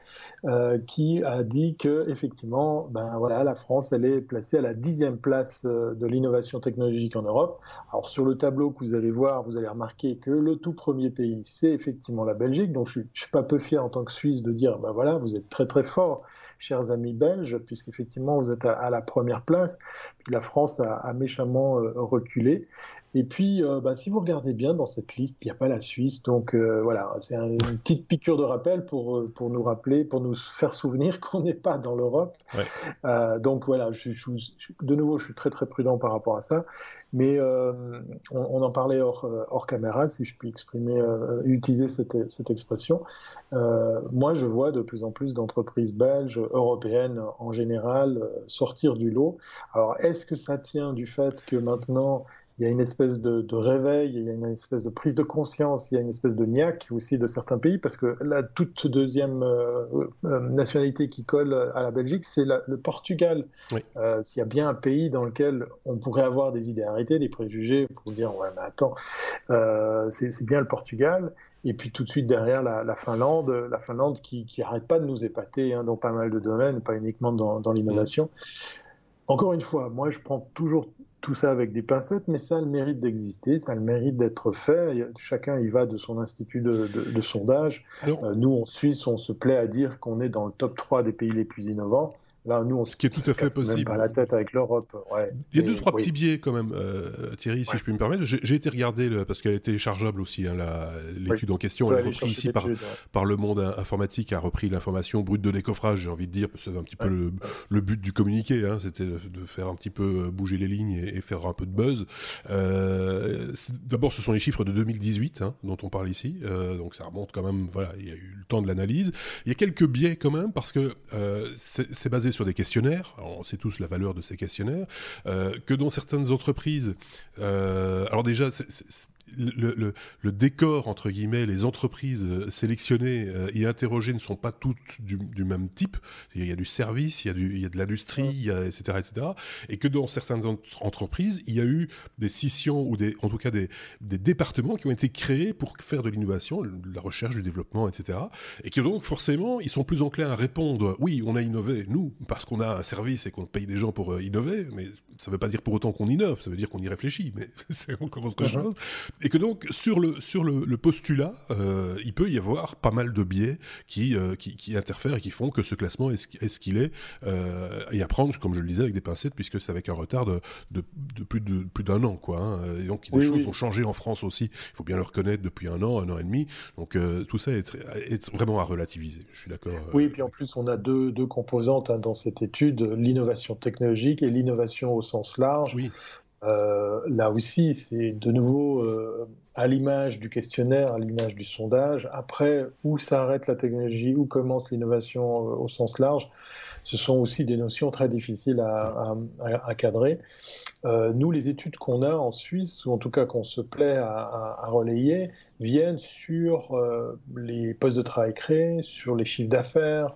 euh, qui a dit que effectivement, ben voilà, la France, elle est placée à la dixième place euh, de l'innovation technologique en Europe. Alors sur le tableau que vous allez voir, vous allez remarquer que le tout premier pays, c'est effectivement la Belgique. Donc je, ne suis pas peu fier en tant que Suisse de dire, ben voilà, vous êtes très très fort, chers amis belges, puisqu'effectivement vous êtes à, la première place. Puis la France a, méchamment euh, reculé. Et puis, euh, bah, si vous regardez bien dans cette liste, il n'y a pas la Suisse. Donc euh, voilà, c'est une petite piqûre de rappel pour, pour nous rappeler, pour nous faire souvenir qu'on n'est pas dans l'Europe. donc voilà, je, de nouveau, je suis très très prudent par rapport à ça. Mais on, en parlait hors, hors caméra, si je puis exprimer, utiliser cette, cette expression. moi, je vois de plus en plus d'entreprises belges, européennes en général, sortir du lot. Alors, est-ce que ça tient du fait que maintenant il y a une espèce de, réveil, il y a une espèce de prise de conscience, il y a une espèce de niaque aussi de certains pays, parce que la toute deuxième euh, euh, nationalité qui colle à la Belgique, c'est le Portugal. Euh, s'il y a bien un pays dans lequel on pourrait avoir des idées arrêtées, des préjugés, pour dire ouais mais attends, c'est bien le Portugal. Et puis tout de suite derrière la, Finlande, la Finlande qui, qui arrête pas de nous épater hein, dans pas mal de domaines, pas uniquement dans, dans l'innovation. Encore une fois, moi je prends toujours tout ça avec des pincettes, mais ça a le mérite d'exister, ça a le mérite d'être fait. Chacun y va de son institut de, sondage. Euh, nous, en Suisse, on se plaît à dire qu'on est dans le top 3 des pays les plus innovants. Là, nous, on Ce qui est tout à fait possible. Même la tête avec l'Europe. Il y a deux, trois petits biais quand même, euh, Thierry, si je puis me permettre. J'ai été regarder, parce qu'elle est téléchargeable aussi, hein, l'étude en question. Elle est reprise ici par, par Le Monde Informatique, a repris l'information brute de décoffrage, j'ai envie de dire, c'est un petit peu le, but du communiqué, hein, c'était de faire un petit peu euh, bouger les lignes et, faire un peu de buzz. Euh, D'abord, ce sont les chiffres de 2018 hein, dont on parle ici, euh, donc ça remonte quand même, voilà, il y a eu le temps de l'analyse. Il y a quelques biais quand même, parce que c'est basé sur des questionnaires, on sait tous la valeur de ces questionnaires, euh, que dans certaines entreprises, euh, alors déjà, le, décor, entre guillemets, les entreprises euh, sélectionnées euh, et interrogées ne sont pas toutes du, même type. Il y a du service, il y a, du, il y a de l'industrie, etc., etc. Et que dans certaines entreprises, il y a eu des scissions ou des, en tout cas des, des départements qui ont été créés pour faire de l'innovation, de la recherche, du développement, etc. Et qui donc, forcément, ils sont plus enclins à répondre oui, on a innové, nous, parce qu'on a un service et qu'on paye des gens pour euh, innover, mais ça ne veut pas dire pour autant qu'on innove, ça veut dire qu'on y réfléchit, mais c'est encore autre uh-huh. chose. Et que donc, sur le, sur le, postulat, euh, il peut y avoir pas mal de biais qui, euh, qui, interfèrent et qui font que ce classement est ce qu'il est, euh, et à prendre, comme je le disais, avec des pincettes, puisque c'est avec un retard de, de, plus d'un plus an. Quoi, hein. Et donc, des choses ont changé en France aussi, il faut bien le reconnaître, depuis un an, un an et demi. Donc, tout ça est, est, vraiment à relativiser, je suis d'accord. Oui, et puis en plus, on a deux, deux composantes hein, dans cette étude, l'innovation technologique et l'innovation au sens large. Oui. Euh, là aussi, c'est de nouveau euh, à l'image du questionnaire, à l'image du sondage. Après, où s'arrête la technologie, où commence l'innovation euh, au sens large, ce sont aussi des notions très difficiles à, cadrer. nous, les études qu'on a en Suisse, ou en tout cas qu'on se plaît à, relayer, viennent sur les postes de travail créés, sur les chiffres d'affaires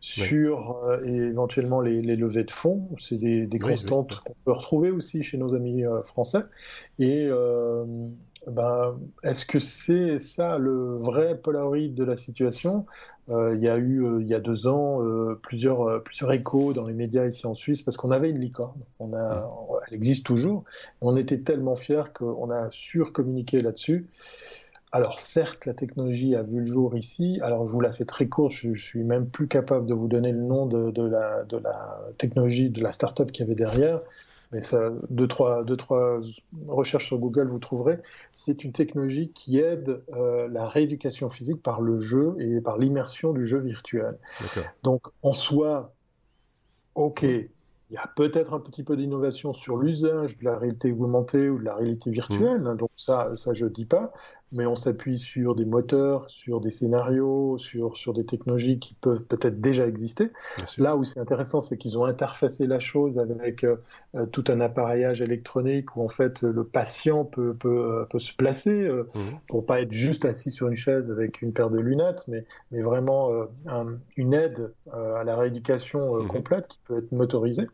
sur euh, éventuellement les, levées de fonds. C'est des, constantes qu'on peut retrouver aussi chez nos amis euh, français. Et euh, ben, est-ce que c'est ça le vrai Polaroid de la situation? Il y a eu, il y a deux ans, plusieurs, plusieurs échos dans les médias ici en Suisse parce qu'on avait une licorne. On a, Elle existe toujours. On était tellement fiers qu'on a surcommuniqué là-dessus. Alors certes, la technologie a vu le jour ici. Alors je vous la fais très courte, je, suis même plus capable de vous donner le nom de, la, de la, technologie, de la start-up qu'il y avait derrière. Mais ça, deux trois, deux, trois recherches sur Google, vous trouverez. C'est une technologie qui aide euh, la rééducation physique par le jeu et par l'immersion du jeu virtuel. Donc en soi, ok, il y a peut-être un petit peu d'innovation sur l'usage de la réalité augmentée ou de la réalité virtuelle, mmh. donc ça, ça je dis pas, mais on s'appuie sur des moteurs, sur des scénarios, sur, sur des technologies qui peuvent peut-être déjà exister. Là où c'est intéressant, c'est qu'ils ont interfacé la chose avec euh, euh, tout un appareillage électronique où en fait le patient peut, peut, euh, peut se placer euh, mmh. pour pas être juste assis sur une chaise avec une paire de lunettes, mais, mais vraiment une aide à la rééducation mmh. complète qui peut être motorisée.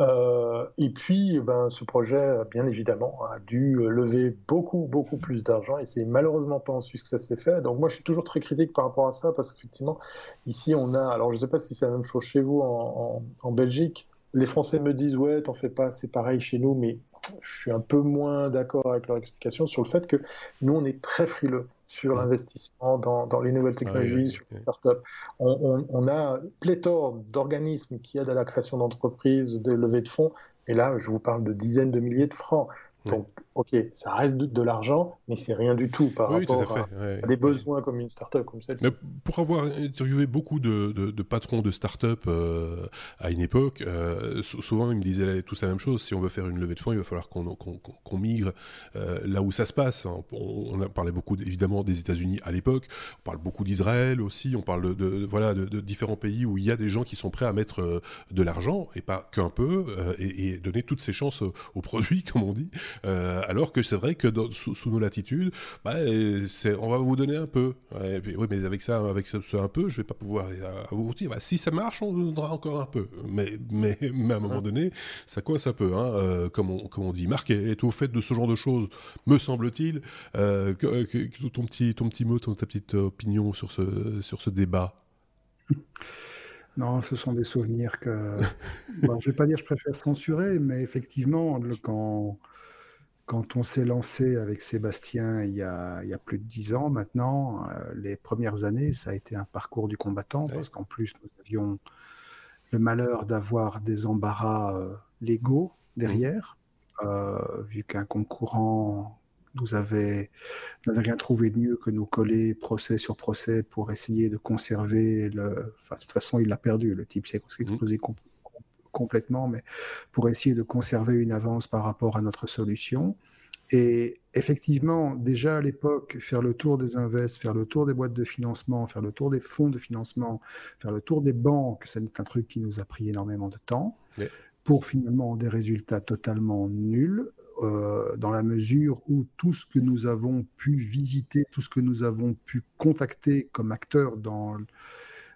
Euh, et puis, ben, ce projet, bien évidemment, a dû lever beaucoup, beaucoup plus d'argent. Et c'est malheureusement pas en Suisse que ça s'est fait. Donc moi, je suis toujours très critique par rapport à ça, parce qu'effectivement, ici, on a... Alors, je ne sais pas si c'est la même chose chez vous en, en Belgique. Les Français me disent, ouais, t'en fais pas, c'est pareil chez nous, mais je suis un peu moins d'accord avec leur explication sur le fait que nous, on est très frileux sur l'investissement dans, dans, les nouvelles ah technologies, sur les startups. On, on, a pléthore d'organismes qui aident à la création d'entreprises, de levées de fonds, et là, je vous parle de dizaines de milliers de francs. Donc, ok, ça reste de, l'argent, mais c'est rien du tout par rapport à, des besoins comme une start-up comme celle-ci. Pour avoir interviewé beaucoup de, de patrons de start-up euh, à une époque, euh, souvent ils me disaient tous la même chose. Si on veut faire une levée de fonds, il va falloir qu'on migre euh, là où ça se passe. On, a parlé beaucoup évidemment des États-Unis à l'époque. On parle beaucoup d'Israël aussi. On parle de, voilà de, différents pays où il y a des gens qui sont prêts à mettre de l'argent et pas qu'un peu et, et, donner toutes ces chances aux produits, comme on dit. Euh, alors que c'est vrai que sous, nos latitudes, bah, on va vous donner un peu. oui, mais avec ça, avec ce, un peu, je vais pas pouvoir euh, vous dire. Bah, si ça marche, on donnera encore un peu. Mais, mais, mais à un moment donné, ça coince un peu. Hein, euh, comme, on, comme on dit, Marc est, au fait de ce genre de choses, me semble-t-il. ton, petit, ton petit mot, ta petite opinion sur ce, sur ce débat? Non, ce sont des souvenirs que. bon, je ne vais pas dire que je préfère censurer, mais effectivement, quand, quand on s'est lancé avec Sébastien il y, a, plus de dix ans maintenant, euh, les premières années, ça a été un parcours du combattant parce qu'en plus, nous avions le malheur d'avoir des embarras euh, légaux derrière, euh, vu qu'un concurrent nous avait n'avait rien trouvé de mieux que nous coller procès sur procès pour essayer de conserver le. Enfin, de toute façon, il l'a perdu. Le type s'est explosé mmh complètement, mais pour essayer de conserver une avance par rapport à notre solution. Et effectivement, déjà à l'époque, faire le tour des invests, faire le tour des boîtes de financement, faire le tour des fonds de financement, faire le tour des banques, c'est un truc qui nous a pris énormément de temps pour finalement des résultats totalement nuls. Euh, dans la mesure où tout ce que nous avons pu visiter, tout ce que nous avons pu contacter comme acteurs dans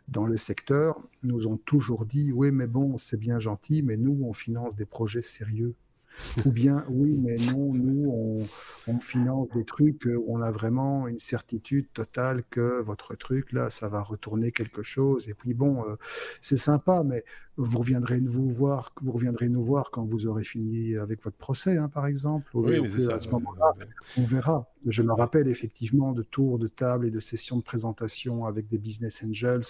dans le secteur nous ont toujours dit oui mais bon c'est bien gentil mais nous on finance des projets sérieux Ou bien, oui, mais non, nous, on, on finance des trucs où on a vraiment une certitude totale que votre truc, là, ça va retourner quelque chose. Et puis, bon, euh, c'est sympa, mais vous reviendrez nous voir, vous reviendrez nous voir quand vous aurez fini avec votre procès, hein, par exemple. Oui, mais ça, à ce moment-là, on verra. Je me rappelle effectivement de tours de table et de sessions de présentation avec des business angels.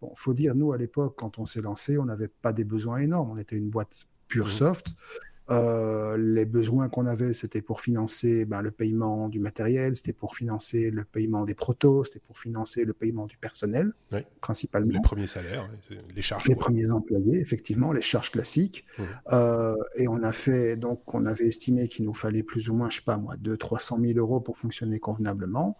Bon, faut dire, nous, à l'époque, quand on s'est lancé, on n'avait pas des besoins énormes. On était une boîte pure mmh. Euh, les besoins qu'on avait, c'était pour financer ben, le paiement du matériel, c'était pour financer le paiement des protos, c'était pour financer le paiement du personnel, principalement. Les premiers salaires, les charges. Les premiers employés, effectivement, les charges classiques. Mmh. Euh, et on a fait, donc, on avait estimé qu'il nous fallait plus ou moins, je sais pas moi, 200-300 000 euros pour fonctionner convenablement.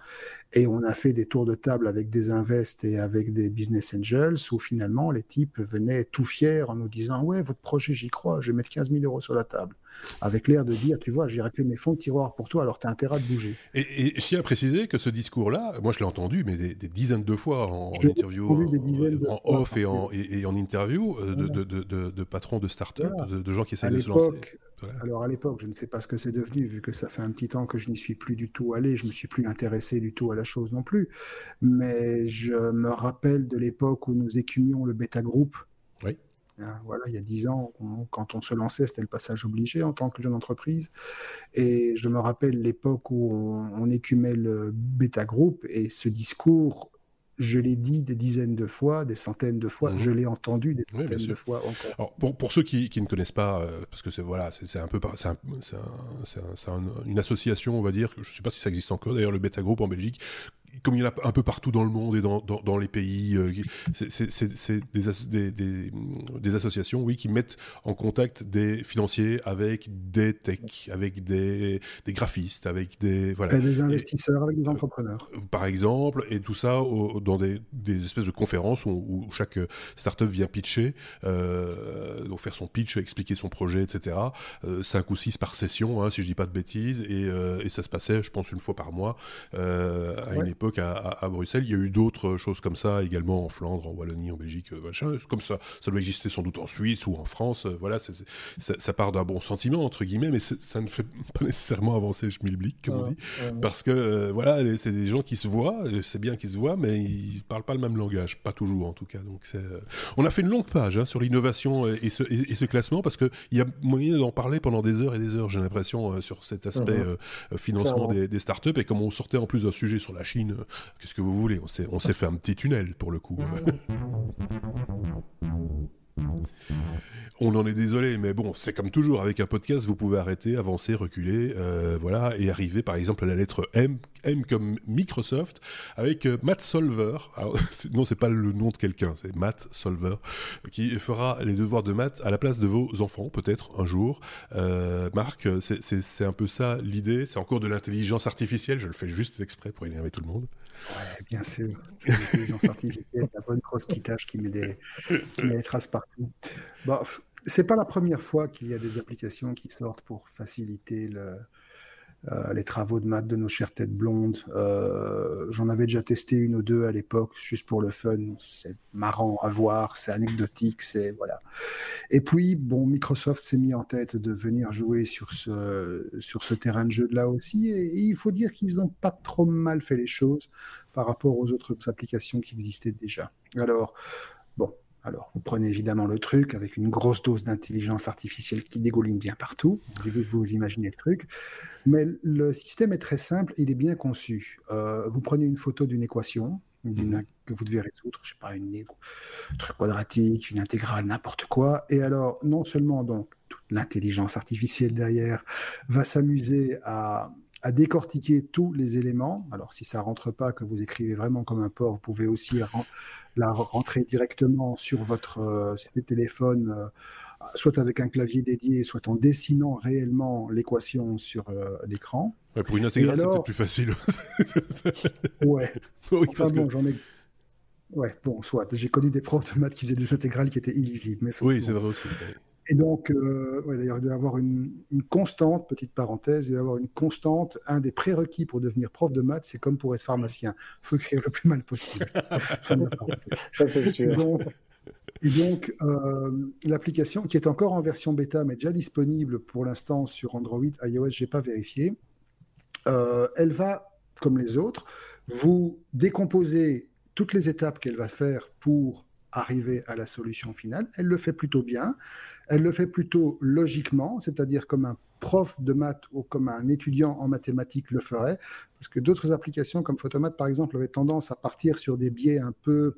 Et on a fait des tours de table avec des invests et avec des business angels où finalement les types venaient tout fiers en nous disant Ouais, votre projet, j'y crois, je vais mettre 15 000 euros sur la table. Avec l'air de dire Tu vois, j'ai réclamé mes fonds de tiroir pour toi, alors tu as intérêt à de Et, je tiens à préciser que ce discours-là, moi je l'ai entendu, mais des, dizaines de fois en, interview, en, off et en, et, en interview euh, de, de, de, patrons de start-up, de, gens qui essayent de se lancer. Alors à l'époque, je ne sais pas ce que c'est devenu, vu que ça fait un petit temps que je n'y suis plus du tout allé, je me suis plus intéressé du tout à la chose non plus. Mais je me rappelle de l'époque où nous écumions le bêta groupe. Oui. Hein, voilà, il y a dix ans, quand on se lançait, c'était le passage obligé en tant que jeune entreprise. Et je me rappelle l'époque où on, on écumait le bêta groupe et ce discours je l'ai dit des dizaines de fois, des centaines de fois, je mhm. l'ai entendu des centaines de fois encore. Alors, pour, pour ceux qui, qui, ne connaissent pas, euh, parce que c'est voilà, c'est un peu, c'est un, un, une association, on va dire, je ne sais pas si ça existe encore, d'ailleurs le Beta Group en Belgique, comme il y en a un peu partout dans le monde et dans, dans, les pays, euh, c'est des, des, des, associations oui, qui mettent en contact des financiers avec des techs, avec des, graphistes, avec des... Voilà. des investisseurs, avec des entrepreneurs. Euh, par exemple, et tout ça dans des, espèces de conférences où, chaque startup vient pitcher, euh, donc faire son pitch, expliquer son projet, etc. cinq ou six par session, hein, si je dis pas de bêtises, et, et, ça se passait, je pense, une fois par mois à une époque à, Bruxelles. Il y a eu d'autres choses comme ça également en Flandre, en Wallonie, en Belgique, euh, machin. Comme ça, ça doit exister sans doute en Suisse ou en France. Euh, voilà, ça, part d'un bon sentiment entre guillemets, mais ça ne fait pas nécessairement avancer le schmilblick, comme on dit, parce que euh, voilà, c'est des gens qui se voient, c'est bien qu'ils se voient, mais ils parlent pas le même langage, pas toujours en tout cas. Donc on a fait une longue page hein, sur l'innovation et, ce, classement parce que il y a moyen d'en parler pendant des heures et des heures. J'ai l'impression sur cet aspect financement des, des, startups et comme on sortait en plus d'un sujet sur la Chine Qu'est-ce que vous voulez On s'est fait un petit tunnel pour le coup. On en est désolé, mais bon, c'est comme toujours avec un podcast, vous pouvez arrêter, avancer, reculer, euh, voilà, et arriver par exemple à la lettre M, M comme Microsoft, avec euh, Matt Solver. Non, c'est pas le nom de quelqu'un, c'est Matt Solver, qui fera les devoirs de maths à la place de vos enfants, peut-être un jour. Euh, Marc, c'est un peu ça l'idée. C'est encore de l'intelligence artificielle. Je le fais juste exprès pour énerver tout le monde. Ouais, bien sûr. C'est l'intelligence artificielle, la bonne grosse quitage qui met des, qui met des traces partout. Bon, c'est pas la première fois qu'il y a des applications qui sortent pour faciliter euh, les travaux de maths de nos chères têtes blondes. Euh, j'en avais déjà testé une ou deux à l'époque, juste pour le fun. C'est marrant à voir, c'est anecdotique, c'est voilà. Et puis, bon, Microsoft s'est mis en tête de venir jouer sur ce, terrain de jeu là aussi. Et, et il faut dire qu'ils n'ont pas trop mal fait les choses par rapport aux autres applications qui existaient déjà. Alors, alors, vous prenez évidemment le truc avec une grosse dose d'intelligence artificielle qui dégouline bien partout. Vous, vous imaginez le truc. Mais le système est très simple, il est bien conçu. Euh, vous prenez une photo d'une équation mhm. que vous devez résoudre, je sais pas, une truc quadratique, une intégrale, n'importe quoi. Et alors, non seulement donc toute l'intelligence artificielle derrière va s'amuser à à décortiquer tous les éléments. Alors, si ça rentre pas, que vous écrivez vraiment comme un porc, vous pouvez aussi la rentrer directement sur votre euh, téléphone, euh, soit avec un clavier dédié, soit en dessinant réellement l'équation sur euh, l'écran. pour une intégrale, c'est peut-être plus facile. ouais. Oui, enfin, bon, j'en ai. Ouais, bon, soit. J'ai connu des profs de maths qui faisaient des intégrales qui étaient illisibles. Mais oui, c'est vrai aussi. Et donc, euh, d'ailleurs, il doit y avoir une, constante, petite parenthèse, il doit y avoir une constante. Un des prérequis pour devenir prof de maths, c'est comme pour être pharmacien. Il faut écrire le plus mal possible. Ça, c'est sûr. Et donc, euh, l'application qui est encore en version bêta, mais déjà disponible pour l'instant sur Android, iOS, j'ai pas vérifié. Euh, elle va, comme les autres, vous décomposer toutes les étapes qu'elle va faire pour arriver à la solution finale. Elle le fait plutôt bien. Elle le fait plutôt logiquement, c'est-à-dire comme un prof de maths ou comme un étudiant en mathématiques le ferait, parce que d'autres applications comme Photomat, par exemple, avaient tendance à partir sur des biais un peu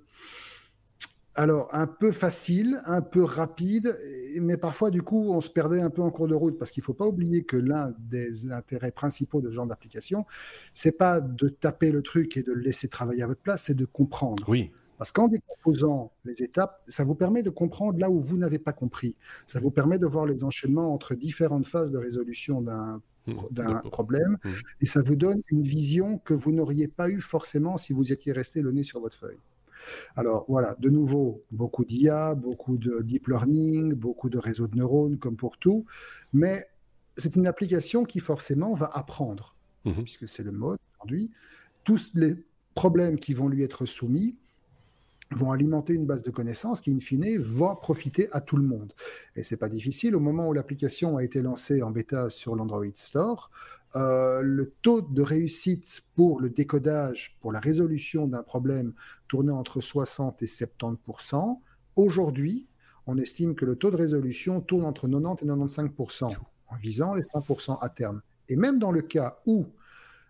alors, un peu facile, un peu rapide, mais parfois, du coup, on se perdait un peu en cours de route parce qu'il ne faut pas oublier que l'un des intérêts principaux de ce genre d'application, c'est pas de taper le truc et de le laisser travailler à votre place, c'est de comprendre. Oui. Parce qu'en décomposant les étapes, ça vous permet de comprendre là où vous n'avez pas compris. Ça vous permet de voir les enchaînements entre différentes phases de résolution d'un mmh, problème, mmh. et ça vous donne une vision que vous n'auriez pas eu forcément si vous étiez resté le nez sur votre feuille. Alors voilà, de nouveau, beaucoup d'IA, beaucoup de deep learning, beaucoup de réseaux de neurones, comme pour tout, mais c'est une application qui forcément va apprendre, mhm. puisque c'est le mode aujourd'hui. Tous les problèmes qui vont lui être soumis, vont alimenter une base de connaissances qui, in fine, va profiter à tout le monde. Et c'est pas difficile. Au moment où l'application a été lancée en bêta sur l'Android Store, euh, le taux de réussite pour le décodage, pour la résolution d'un problème, tournait entre 60 et 70% Aujourd'hui, on estime que le taux de résolution tourne entre 90 et 95% en visant les 100% à terme. Et même dans le cas où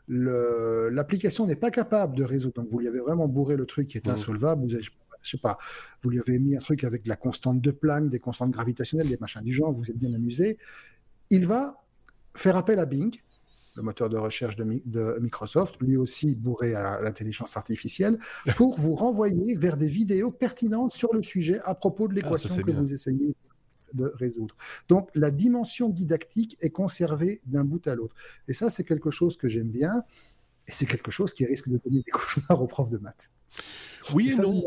l'application n'est pas capable de résoudre. Donc, vous lui avez vraiment bourré le truc qui est mmh. insolvable. Vous avez, je sais pas, vous lui avez mis un truc avec de la constante de Planck, des constantes gravitationnelles, des machins du genre, vous êtes bien amusé. Il va faire appel à Bing, le moteur de recherche de, Microsoft, lui aussi bourré à l'intelligence artificielle, pour vous renvoyer vers des vidéos pertinentes sur le sujet à propos de ah, l'équation que vous essayez de résoudre. Donc la dimension didactique est conservée d'un bout à l'autre. Et ça, c'est quelque chose que j'aime bien. Et c'est quelque chose qui risque de donner des cauchemars aux profs de maths. Oui et, non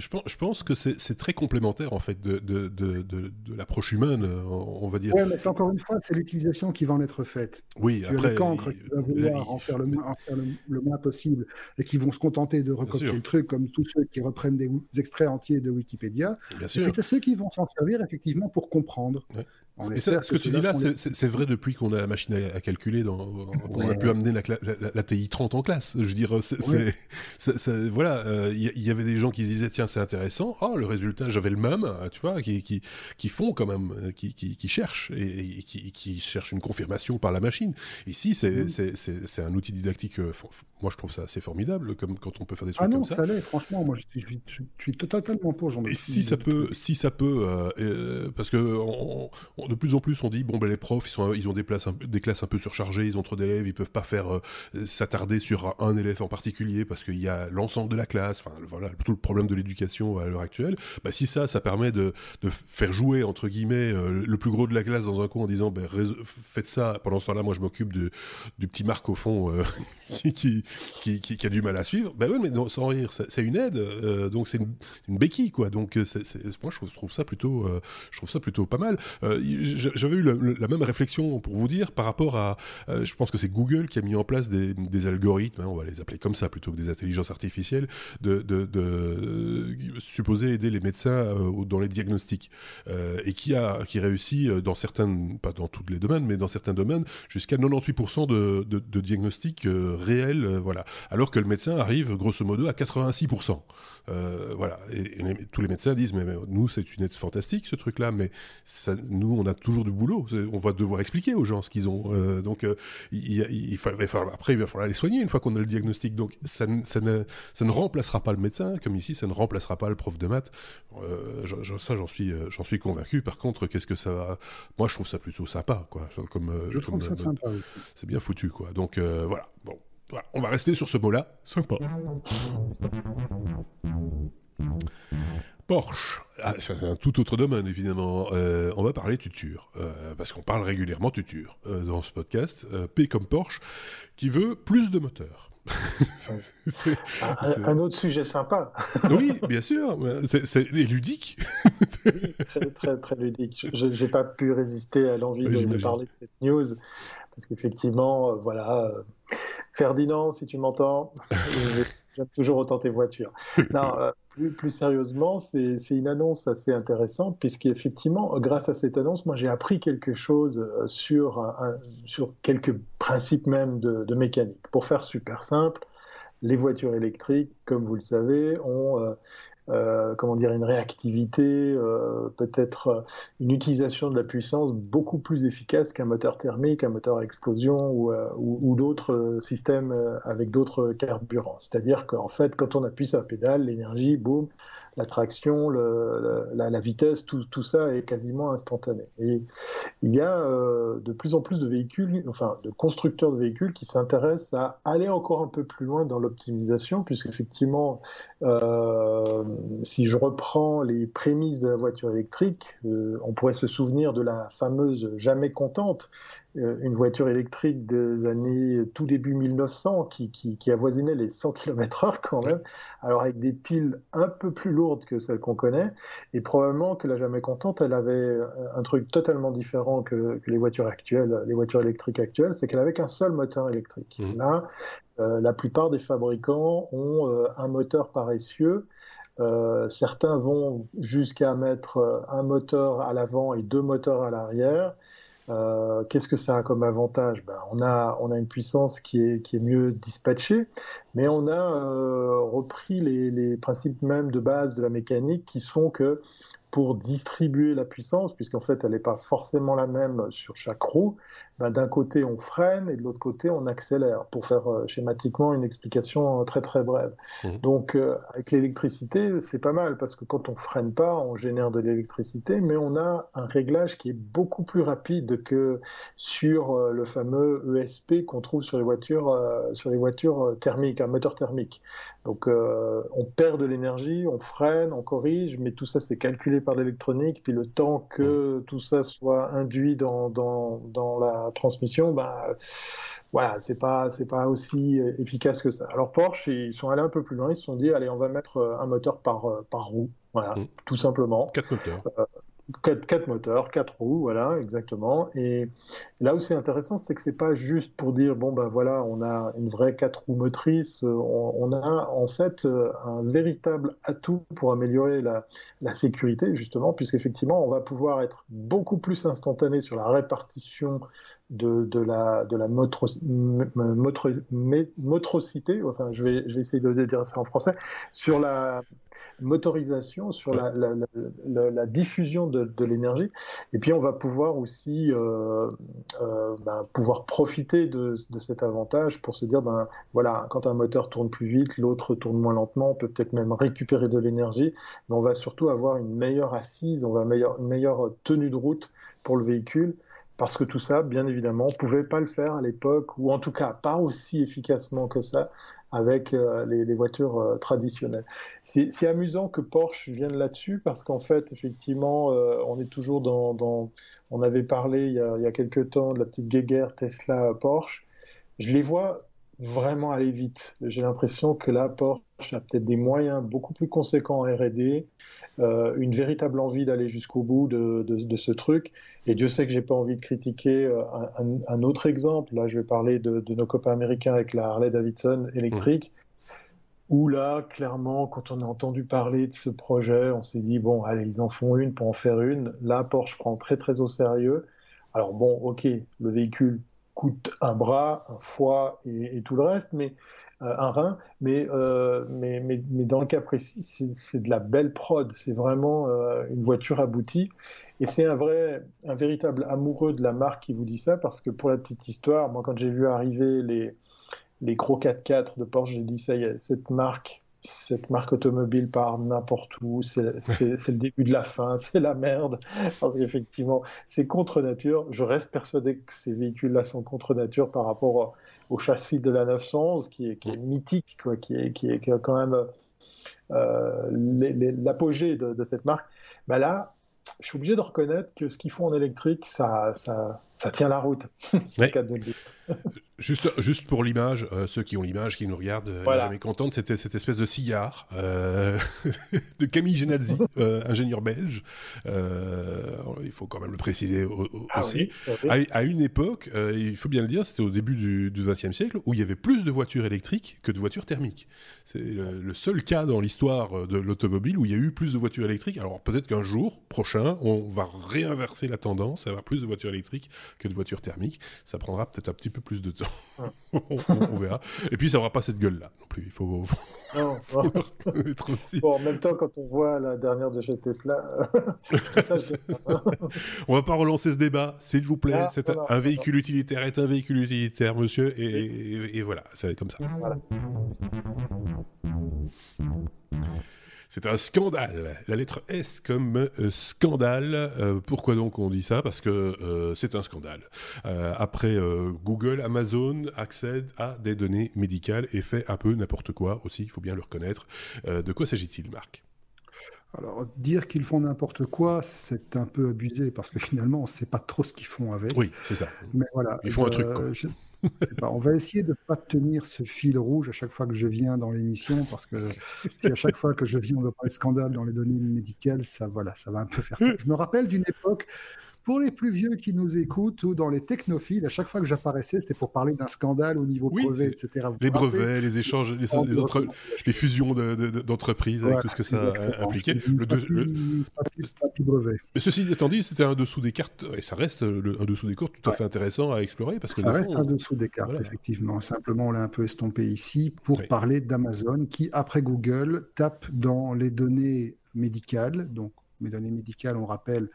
je pense, que c'est très complémentaire en fait de, de, de, de l'approche humaine, on va dire. Oui, mais c'est encore une fois, c'est l'utilisation qui va en être faite. Oui, tu après. As les qui vont vouloir en faire, le moins, le, moins, possible et qui vont se contenter de recopier le truc, comme tous ceux qui reprennent des extraits entiers de Wikipédia. Bien sûr. Puis, ceux qui vont s'en servir effectivement pour comprendre. Ce que, tu dis là, c'est vrai depuis qu'on a la machine à, calculer, qu'on a pu amener la, TI 30 en classe. Je veux dire, voilà, euh, il y, avait des gens qui se disaient tiens c'est intéressant, oh le résultat j'avais le même, tu vois, qui, qui, font quand même, euh, qui, qui, cherchent et, qui, cherchent une confirmation par la machine. Ici c'est c'est un outil didactique, euh, moi je trouve ça assez formidable comme quand on peut faire des trucs ah non, comme ça. ça l'est, franchement, moi je, suis totalement pour. Et si ça, peut, si ça peut, parce que de plus en plus, on dit bon ben les profs, ils, ont des, classes un peu surchargées, ils ont trop d'élèves, ils peuvent pas faire euh, s'attarder sur un élève en particulier parce qu'il y a l'ensemble de la classe. Enfin voilà, tout le problème de l'éducation à l'heure actuelle. Bah, si ça, ça permet de, faire jouer entre guillemets euh, le plus gros de la classe dans un coin en disant ben, faites ça. Pendant ce temps-là, moi je m'occupe du petit Marc au fond euh, qui, a du mal à suivre. Ben oui, mais sans rire, c'est une aide, donc c'est une, béquille quoi. Donc moi je trouve ça plutôt, je trouve ça plutôt pas mal j'avais eu la même réflexion pour vous dire par rapport à, euh, je pense que c'est Google qui a mis en place des, algorithmes, hein, on va les appeler comme ça plutôt que des intelligences artificielles, de, de, supposer aider les médecins euh, dans les diagnostics euh, et qui a qui réussit dans certains, pas dans tous les domaines, mais dans certains domaines jusqu'à 98% de, diagnostics réels, voilà, alors que le médecin arrive grosso modo à 86%. voilà, et, tous les médecins disent mais, nous c'est une aide fantastique ce truc-là, mais ça, nous on a toujours du boulot. On va devoir expliquer aux gens ce qu'ils ont. Euh, donc, euh, il, il, après, il va falloir les soigner une fois qu'on a le diagnostic. Donc, ça, ça, ne, ça, ne, remplacera pas le médecin, comme ici, ça ne remplacera pas le prof de maths. Euh, ça, j'en suis, j'en suis convaincu. Par contre, qu'est-ce que ça va Moi, je trouve ça plutôt sympa, quoi. Comme, je trouve ça sympa. C'est bien foutu, quoi. Donc, voilà. Bon, voilà. on va rester sur ce mot-là. Sympa. Porsche, ah, c'est un tout autre domaine évidemment. Euh, on va parler tuture, euh, parce qu'on parle régulièrement tuture euh, dans ce podcast. P comme Porsche, qui veut plus de moteurs. un, autre sujet sympa. oui, bien sûr. C'est ludique. très, très, très ludique. Je n'ai pas pu résister à l'envie de, parler de cette news, parce qu'effectivement, voilà, Ferdinand, si tu m'entends, toujours autant tes voitures. non, plus, plus, sérieusement, c'est une annonce assez intéressante, puisqu'effectivement, grâce à cette annonce, moi j'ai appris quelque chose sur, sur quelques principes même de, de, mécanique. Pour faire super simple, les voitures électriques, comme vous le savez, ont euh, comment dire, une réactivité, euh, peut-être euh, une utilisation de la puissance beaucoup plus efficace qu'un moteur thermique, un moteur à explosion ou, ou, d'autres systèmes avec d'autres carburants. C'est-à-dire qu'en fait, quand on appuie sur la pédale, l'énergie, boum, la traction, la, vitesse, tout, tout, ça est quasiment instantané. Et il y a de plus en plus de véhicules, enfin de constructeurs de véhicules qui s'intéressent à aller encore un peu plus loin dans l'optimisation, puisqu'effectivement, euh, si je reprends les prémices de la voiture électrique, euh, on pourrait se souvenir de la fameuse jamais contente, euh, une voiture électrique des années tout début 1900 qui, qui, avoisinait les 100 km/h quand même, alors avec des piles un peu plus lourdes que celles qu'on connaît, et probablement que la jamais contente, elle avait un truc totalement différent que, les voitures actuelles, les voitures électriques actuelles, c'est qu'elle avait qu'un seul moteur électrique. Mmh. Là, euh, la plupart des fabricants ont euh, un moteur paresseux. Euh, certains vont jusqu'à mettre un moteur à l'avant et deux moteurs à l'arrière. Qu'est-ce que ça a comme avantage? Ben, on, a, on a une puissance qui est, qui est mieux dispatchée, mais on a repris les, les, principes même de base de la mécanique qui sont que pour distribuer la puissance, puisqu'en fait elle n'est pas forcément la même sur chaque roue, ben, d'un côté on freine et de l'autre côté on accélère, pour faire euh, schématiquement une explication euh, très très brève. Mmh. Donc euh, avec l'électricité c'est pas mal, parce que quand on freine pas on génère de l'électricité, mais on a un réglage qui est beaucoup plus rapide que sur le fameux ESP qu'on trouve sur les voitures, sur les voitures thermiques, un moteur thermique. Donc on perd de l'énergie, on freine, on corrige, mais tout ça c'est calculé par l'électronique, puis le temps que mmh. tout ça soit induit dans, dans, dans la transmission, bah, voilà, c'est pas, c'est pas aussi euh, efficace que ça. Alors Porsche, ils sont allés un peu plus loin, ils se sont dit, allez, on va mettre euh, un moteur par, euh, par roue, voilà, mmh. tout simplement. Quatre moteurs. Quatre, moteurs, quatre roues, voilà, exactement. Et là où c'est intéressant, c'est que c'est pas juste pour dire bon ben voilà, on a une vraie quatre roues motrices. On, a en fait un véritable atout pour améliorer la, sécurité justement, puisqu'effectivement on va pouvoir être beaucoup plus instantané sur la répartition de, la, de motrocité, enfin je je vais essayer de dire ça en français, sur la motorisation, sur la, la, la, diffusion de, de l'énergie. Et puis on va pouvoir aussi euh, euh, ben, pouvoir profiter de, de, cet avantage pour se dire, ben voilà, quand un moteur tourne plus vite, l'autre tourne moins lentement, on peut peut-être même récupérer de l'énergie, mais on va surtout avoir une meilleure assise, on va meilleure, une meilleure tenue de route pour le véhicule. Parce que tout ça, bien évidemment, on ne pouvait pas le faire à l'époque, ou en tout cas pas aussi efficacement que ça avec euh, les, voitures euh, traditionnelles. C'est amusant que Porsche vienne là-dessus, parce qu'en fait, effectivement, euh, on est toujours dans, On avait parlé il y, a, il y a quelques temps de la petite guéguerre Tesla-Porsche. Je les vois vraiment aller vite. J'ai l'impression que là, Porsche a peut-être des moyens beaucoup plus conséquents en R&D, euh, une véritable envie d'aller jusqu'au bout de, de, ce truc. Et Dieu sait que j'ai pas envie de critiquer euh, un, autre exemple. Là, je vais parler de, de, nos copains américains avec la Harley Davidson électrique. Où là, clairement, quand on a entendu parler de ce projet, on s'est dit bon, allez, ils en font une pour en faire une. Là, Porsche prend très très au sérieux. Alors bon, ok, le véhicule coûte un bras, un foie et, tout le reste, mais euh, un rein. Euh, mais, mais, mais, dans le cas précis, c'est de la belle prod. C'est vraiment euh, une voiture aboutie. Et c'est un vrai, un véritable amoureux de la marque qui vous dit ça, parce que pour la petite histoire, moi, quand j'ai vu arriver les, les gros 4x4 de Porsche, j'ai dit ça y est, cette marque cette marque automobile part n'importe où, c'est le début de la fin, c'est la merde, parce qu'effectivement, c'est contre nature. Je reste persuadé que ces véhicules-là sont contre nature par rapport au châssis de la 911, qui est, qui est mythique, quoi, qui, est, qui est quand même euh, l'apogée de, cette marque. Bah là, je suis obligé de reconnaître que ce qu'ils font en électrique, ça, ça, ça tient la route. c'est Juste, juste pour l'image, euh, ceux qui ont l'image, qui nous regardent, euh, jamais contente, c'était cette espèce de cigare euh, de Camille Genazzi, ingénieur belge. il faut quand même le préciser ah aussi. À, une époque, il faut bien le dire, c'était au début du XXe siècle, où il y avait plus de voitures électriques que de voitures thermiques. C'est le, seul cas dans l'histoire de l'automobile où il y a eu plus de voitures électriques. Alors peut-être qu'un jour prochain, on va réinverser la tendance, avoir plus de voitures électriques que de voitures thermiques. Ça prendra peut-être un petit peu plus de temps. on, verra. Et puis, ça n'aura pas cette gueule-là non plus. Il faut, non, aussi. Bon, en même temps, quand on voit la dernière de chez Tesla, on va pas relancer ce débat, s'il vous plaît. Ah, c'est un, véhicule utilitaire est un véhicule utilitaire, monsieur, et, et, et voilà, c'est comme ça. Voilà. C'est un scandale. La lettre S comme euh, scandale. Euh, pourquoi donc on dit ça? Parce que euh, c'est un scandale. après, Google, Amazon accède à des données médicales et fait un peu n'importe quoi aussi, il faut bien le reconnaître. de quoi s'agit-il, Marc? Alors, dire qu'ils font n'importe quoi, c'est un peu abusé parce que finalement, on ne sait pas trop ce qu'ils font avec. Oui, c'est ça. Mais voilà. Ils font un truc. On va essayer de ne pas tenir ce fil rouge à chaque fois que je viens dans l'émission, parce que si à chaque fois que je viens, on va parler scandale dans les données médicales, ça, voilà, ça va un peu faire. Je me rappelle d'une époque pour les plus vieux qui nous écoutent ou dans les technophiles, à chaque fois que j'apparaissais, c'était pour parler d'un scandale au niveau brevet, etc. les brevets, les échanges, les, les, fusions d'entreprises avec tout ce que ça impliquait. Le, Mais ceci étant dit, c'était un dessous des cartes, et ça reste un dessous des cartes tout à fait intéressant à explorer. Parce que ça reste un dessous des cartes, effectivement. Simplement, on l'a un peu estompé ici pour parler d'Amazon qui, après Google, tape dans les données médicales. Donc, mes données médicales, on rappelle,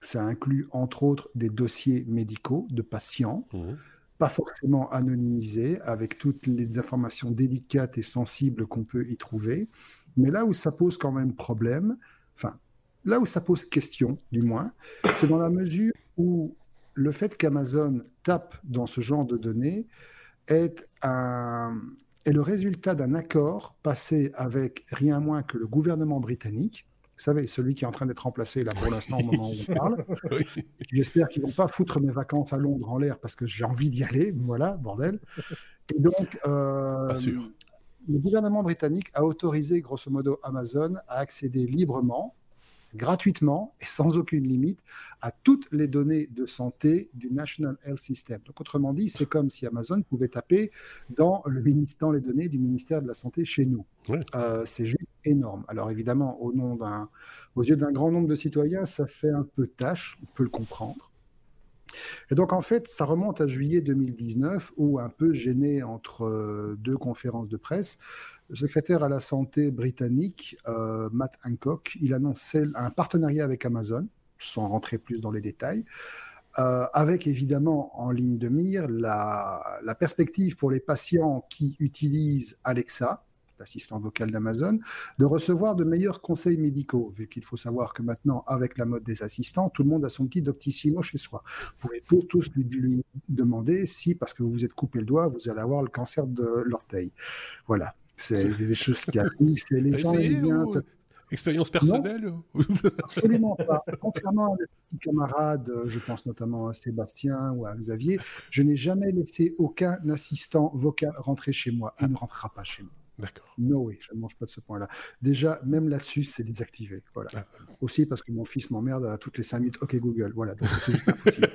ça inclut entre autres des dossiers médicaux de patients, mmh. pas forcément anonymisés, avec toutes les informations délicates et sensibles qu'on peut y trouver. Mais là où ça pose quand même problème, enfin, là où ça pose question, du moins, c'est dans la mesure où le fait qu'Amazon tape dans ce genre de données est, un, est le résultat d'un accord passé avec rien moins que le gouvernement britannique, vous savez, celui qui est en train d'être remplacé là pour l'instant au moment où on parle. J'espère qu'ils vont pas foutre mes vacances à Londres en l'air parce que j'ai envie d'y aller. Voilà, bordel. Et donc, euh, le gouvernement britannique a autorisé grosso modo Amazon à accéder librement gratuitement et sans aucune limite à toutes les données de santé du National Health System. Donc, autrement dit, c'est comme si Amazon pouvait taper dans, le, dans les données du ministère de la Santé chez nous. Euh, c'est juste énorme. Alors, évidemment, au nom d'un, aux yeux d'un grand nombre de citoyens, ça fait un peu tâche, on peut le comprendre. Et donc, en fait, ça remonte à juillet 2019, où, un peu gêné entre euh, deux conférences de presse, le secrétaire à la santé britannique, euh, Matt Hancock, il annonçait un partenariat avec Amazon, sans rentrer plus dans les détails, euh, avec évidemment en ligne de mire la, perspective pour les patients qui utilisent Alexa, l'assistant vocal d'Amazon, de recevoir de meilleurs conseils médicaux, vu qu'il faut savoir que maintenant, avec la mode des assistants, tout le monde a son petit Doctissimo chez soi. Vous pouvez pour tous lui, lui, demander si, parce que vous vous êtes coupé le doigt, vous allez avoir le cancer de l'orteil. Voilà. C'est des choses qui arrivent, c'est les gens bien. Expérience personnelle Absolument pas. Contrairement à mes petits camarades, je pense notamment à Sébastien ou à Xavier, je n'ai jamais laissé aucun assistant vocal rentrer chez moi. Il ne rentrera pas chez moi. D'accord. No way, je ne mange pas de ce point-là. Déjà, même là-dessus, c'est désactivé. Voilà. Ah. Aussi parce que mon fils m'emmerde à toutes les 5 minutes. Ok Google, voilà. Donc c'est juste impossible.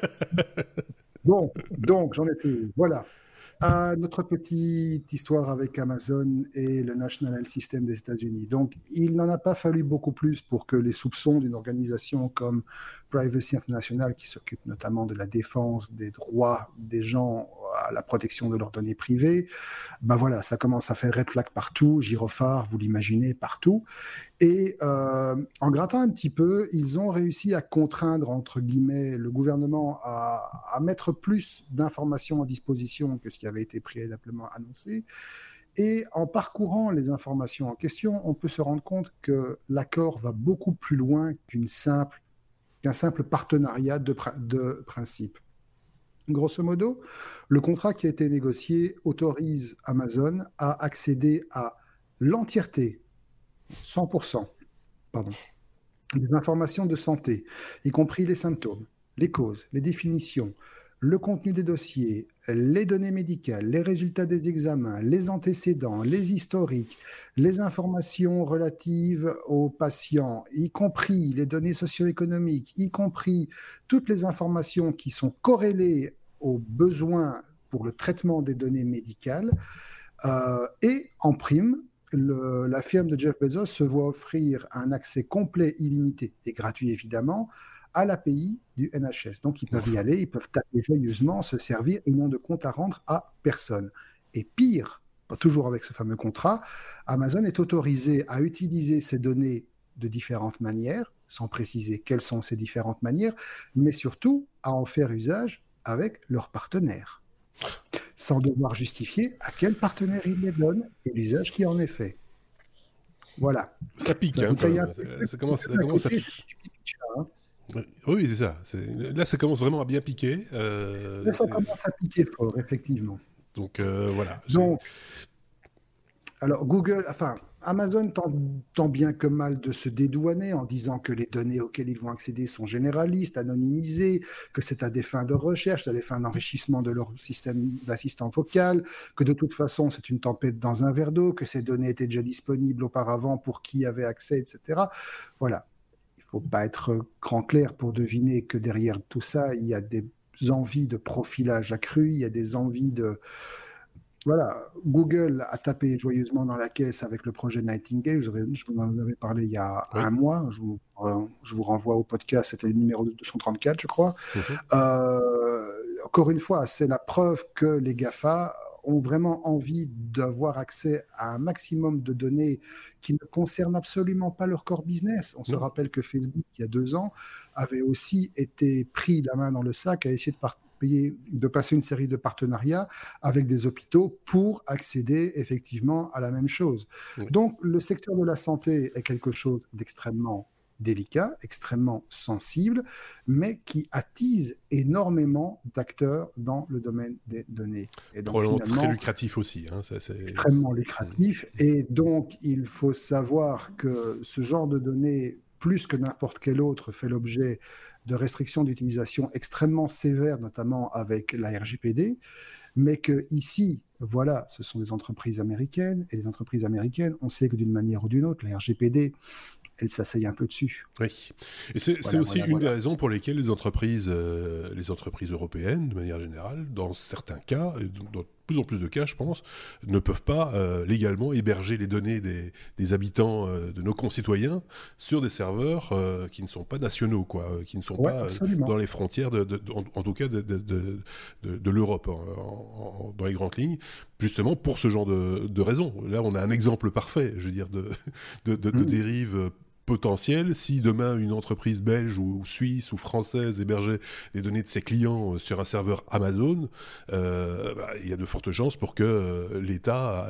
bon, donc j'en étais. Voilà à notre petite histoire avec Amazon et le National Health System des États-Unis. Donc, il n'en a pas fallu beaucoup plus pour que les soupçons d'une organisation comme Privacy International, qui s'occupe notamment de la défense des droits des gens à la protection de leurs données privées, ben voilà, ça commence à faire red flag partout, gyrophare, vous l'imaginez, partout. Et euh, en grattant un petit peu, ils ont réussi à contraindre, entre guillemets, le gouvernement à, mettre plus d'informations à disposition que ce qui avait été préalablement annoncé. Et en parcourant les informations en question, on peut se rendre compte que l'accord va beaucoup plus loin simple qu'un simple partenariat de, de principe. Grosso modo, le contrat qui a été négocié autorise Amazon à accéder à l'entièreté, 100%, pardon, des informations de santé, y compris les symptômes, les causes, les définitions, le contenu des dossiers, les données médicales, les résultats des examens, les antécédents, les historiques, les informations relatives aux patients, y compris les données socio-économiques, y compris toutes les informations qui sont corrélées aux besoins pour le traitement des données médicales. Euh, et en prime, la firme de Jeff Bezos se voit offrir un accès complet, illimité et gratuit évidemment à l'API du NHS. Donc, ils peuvent y aller, ils peuvent taper joyeusement, se servir et n'ont de compte à rendre à personne. Et pire, toujours avec ce fameux contrat, Amazon est autorisé à utiliser ces données de différentes manières, sans préciser quelles sont ces différentes manières, mais surtout à en faire usage avec leurs partenaires, sans devoir justifier à quel partenaire ils les donnent et l'usage qui en est fait. Voilà. Ça pique, ça, hein, ça, commence, ça commence à piquer. Oui, c'est ça. Là, ça commence vraiment à bien piquer. Euh, Là, ça commence à piquer fort, effectivement. Donc, euh, voilà. Donc, alors, Google, enfin, Amazon tente bien que mal de se dédouaner en disant que les données auxquelles ils vont accéder sont généralistes, anonymisées, que c'est à des fins de recherche, à des fins d'enrichissement de leur système d'assistant vocal, que de toute façon c'est une tempête dans un verre d'eau, que ces données étaient déjà disponibles auparavant pour qui avait accès, etc. Voilà faut pas être grand clair pour deviner que derrière tout ça, il y a des envies de profilage accru, il y a des envies de... Voilà, Google a tapé joyeusement dans la caisse avec le projet Nightingale. Je, vous en avais parlé il y a un mois. Je vous, je vous, renvoie au podcast, c'était le numéro 234, je crois. Mhm. Euh, encore une fois, c'est la preuve que les GAFA ont vraiment envie d'avoir accès à un maximum de données qui ne concernent absolument pas leur core business. On se rappelle que Facebook, il y a deux ans, avait aussi été pris la main dans le sac à essayer de, de passer une série de partenariats avec des hôpitaux pour accéder effectivement à la même chose. Donc le secteur de la santé est quelque chose d'extrêmement délicat, extrêmement sensible, mais qui attise énormément d'acteurs dans le domaine des données. Et donc, très lucratif aussi. Hein, extrêmement lucratif. Mmh. Et donc, il faut savoir que ce genre de données, plus que n'importe quel autre, fait l'objet de restrictions d'utilisation extrêmement sévères, notamment avec la RGPD, mais que ici, voilà, ce sont des entreprises américaines, et les entreprises américaines, on sait que d'une manière ou d'une autre, la RGPD elle s'asseye un peu dessus. Oui. Et c'est aussi une des raisons pour lesquelles les entreprises, euh, les entreprises européennes, de manière générale, dans certains cas, dans plus en plus de cas, je pense, ne peuvent pas euh, légalement héberger les données des, habitants, euh, de nos concitoyens, sur des serveurs qui ne sont pas nationaux, quoi, qui ne sont pas dans les frontières, de, en, tout cas, de, l'Europe, dans les grandes lignes, justement pour ce genre de, raisons. Là, on a un exemple parfait, je veux dire, de, de, mm. dérive potentiel si demain une entreprise belge ou, suisse ou française hébergeait les données de ses clients euh, sur un serveur Amazon, euh, bah, il y a de fortes chances pour que euh, l'État,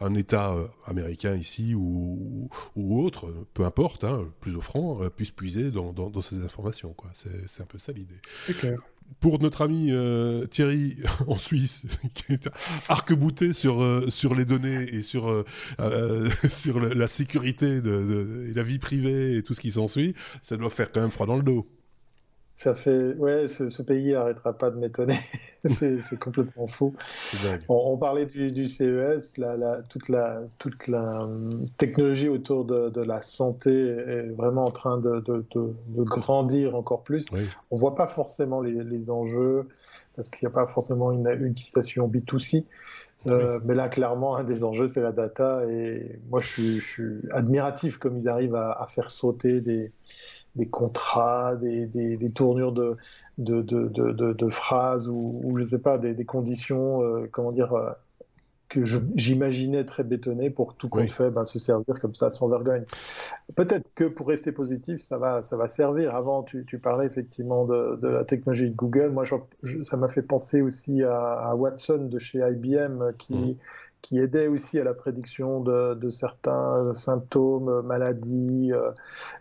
un État américain ici ou, autre, peu importe, hein, plus offrant, puisse puiser dans ces informations. C'est un peu ça l'idée. C'est clair pour notre ami euh, Thierry en Suisse, qui est arc-bouté sur, euh, sur les données et sur, euh, sur la sécurité de, et la vie privée et tout ce qui s'ensuit, ça doit faire quand même froid dans le dos. Ça fait, ouais, ce, pays n'arrêtera pas de m'étonner. c'est complètement faux. On, parlait du, CES, la, toute la, toute la hum, technologie autour de, la santé est vraiment en train de, grandir encore plus. On voit pas forcément les, enjeux parce qu'il n'y a pas forcément une, utilisation B2C. Euh, mais là, clairement, un des enjeux, c'est la data. Et moi, je suis, admiratif comme ils arrivent à faire sauter des, des contrats, des, des, tournures de, de, de, de, phrases ou, ou, je sais pas, des, conditions, euh, comment dire, euh, que j'imaginais très bétonnées pour tout compte fait ben, se servir comme ça sans vergogne. Peut-être que pour rester positif, ça va, ça va servir. Avant, tu, tu parlais effectivement de, la technologie de Google. Moi, ça m'a fait penser aussi à, Watson de chez IBM qui. Mmh qui aidait aussi à la prédiction de, certains symptômes, maladies, euh,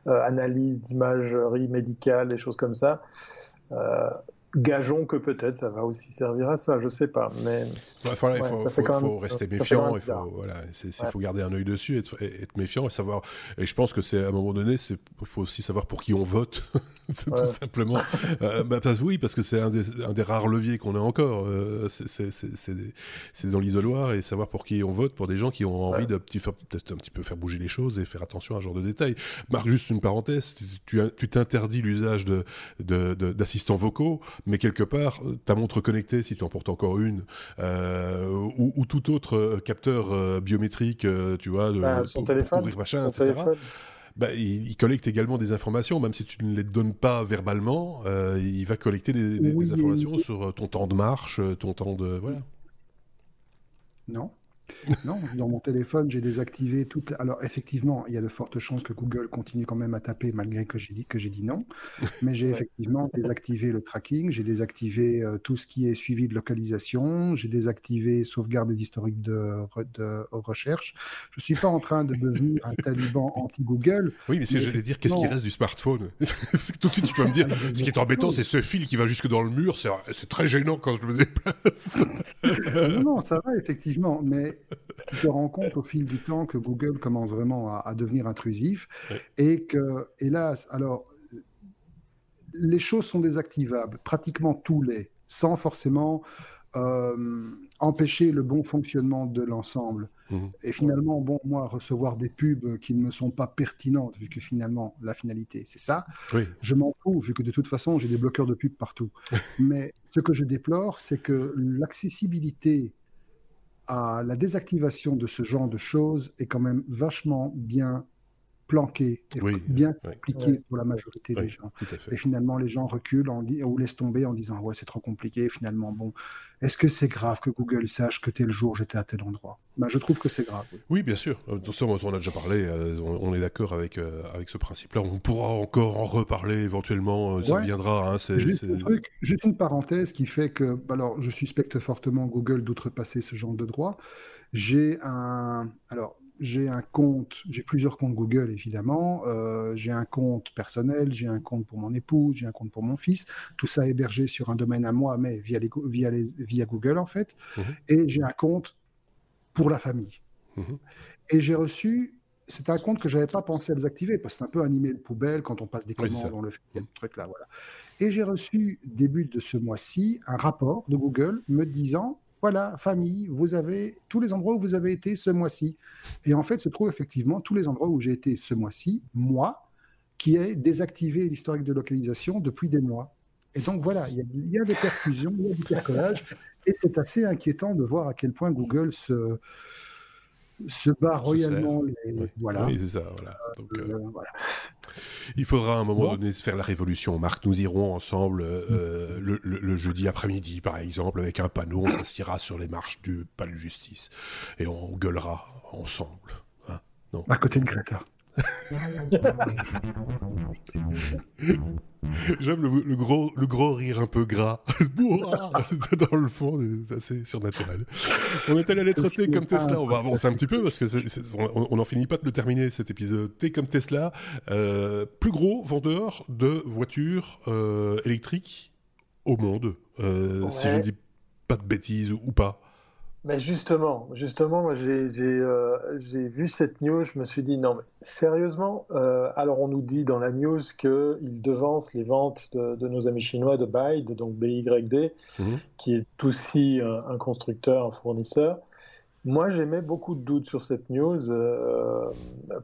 euh, analyse d'imagerie médicale, des choses comme ça. Euh, gageons que peut-être ça va aussi servir à ça, je sais pas. Mais il faut, rester méfiant, il faut, voilà, faut garder un œil dessus, être, être, méfiant et savoir. Et je pense que c'est à un moment donné, il faut aussi savoir pour qui on vote, tout simplement. euh, bah, oui, parce que c'est un, un, des rares leviers qu'on a encore. Euh, c'est dans l'isoloir et savoir pour qui on vote, pour des gens qui ont envie de peut-être un petit peu faire bouger les choses et faire attention à ce genre de détails. Marc, juste une parenthèse, tu t'interdis l'usage d'assistants de, vocaux mais quelque part, ta montre connectée, si tu en portes encore une, euh, ou, tout autre euh, capteur euh, biométrique, tu vois, de, bah, son téléphone, machin, etc. Bah, il, collecte également des informations, même si tu ne les donnes pas verbalement, il va collecter des, informations sur ton temps de marche, ton temps de... Voilà. Non, non, dans mon téléphone, j'ai désactivé toutes. Alors, effectivement, il y a de fortes chances que Google continue quand même à taper malgré que j'ai dit que j'ai dit non. Mais j'ai effectivement désactivé le tracking, j'ai désactivé euh, tout ce qui est suivi de localisation, j'ai désactivé sauvegarde des historiques de, de, recherche. Je suis pas en train de devenir un taliban anti-Google. Oui, mais si j'allais dire, qu'est-ce qui reste du smartphone? Parce que tout de suite, tu vas me dire, ah, ce qui est embêtant, c'est ce fil qui va jusque dans le mur. C'est très gênant quand je me déplace. non, non, ça va effectivement, mais tu te rends compte au fil du temps que Google commence vraiment à, devenir intrusif et que, hélas, alors, les choses sont désactivables, pratiquement tous les, sans forcément euh, empêcher le bon fonctionnement de l'ensemble. Mmh. Et finalement, bon, moi, recevoir des pubs qui ne me sont pas pertinentes, vu que finalement, la finalité, c'est ça, je m'en fous, vu que de toute façon, j'ai des bloqueurs de pubs partout. Mais ce que je déplore, c'est que l'accessibilité à la désactivation de ce genre de choses est quand même vachement bien planqué et bien compliqué pour la majorité des gens. Et finalement, les gens reculent ou laissent tomber en disant ouais c'est trop compliqué. finalement, bon, est-ce que c'est grave que Google sache que tel jour j'étais à tel endroit? Ben, Je trouve que c'est grave. Oui. bien sûr. Euh, on a déjà parlé. Euh, on, est d'accord avec euh, avec ce principe-là. On pourra encore en reparler éventuellement. ça viendra. Hein, juste, juste, une parenthèse qui fait que alors je suspecte fortement Google d'outrepasser ce genre de droit. J'ai un alors j'ai un compte, j'ai plusieurs comptes Google évidemment, euh, j'ai un compte personnel, j'ai un compte pour mon épouse, j'ai un compte pour mon fils, tout ça hébergé sur un domaine à moi, mais via, les, via, les, via Google en fait, mhm. et j'ai un compte pour la famille. Mhm. Et j'ai reçu, c'est un compte que j'avais pas pensé à désactiver, parce que c'est un peu un email poubelle quand on passe des commandes, dans le truc là, voilà. Et j'ai reçu, début de ce mois-ci, un rapport de Google me disant voilà, famille, vous avez tous les endroits où vous avez été ce mois-ci. Et en fait, se trouvent effectivement tous les endroits où j'ai été ce mois-ci, moi, qui ai désactivé l'historique de localisation depuis des mois. Et donc voilà, il y, a, des perfusions, il y a du percolage, et c'est assez inquiétant de voir à quel point Google se, se bat royalement. Voilà. Oui, c'est ça. Voilà. Euh, euh, il faudra à un moment donné faire la révolution. Marc, nous irons ensemble euh, le, jeudi après-midi, par exemple, avec un panneau. On s'assiera sur les marches du palais de justice et on gueulera ensemble. Hein non à côté de Greta. J'aime le, gros, le gros rire un peu gras. Dans le fond, c'est assez surnaturel. On est allé à lettre T comme Tesla. On va avancer un petit peu parce que on n'en finit pas de le terminer cet épisode. T comme Tesla, euh, plus gros vendeur de voitures euh, électriques au monde. Euh, si je ne dis pas de bêtises ou pas. Mais justement, justement, moi j'ai euh, vu cette news, je me suis dit non, mais sérieusement, euh, alors on nous dit dans la news qu'ils devancent les ventes de, de, nos amis chinois de BYD, donc BYD, mhm. qui est aussi un, constructeur, un fournisseur. Moi, j'aimais beaucoup de doutes sur cette news. Euh,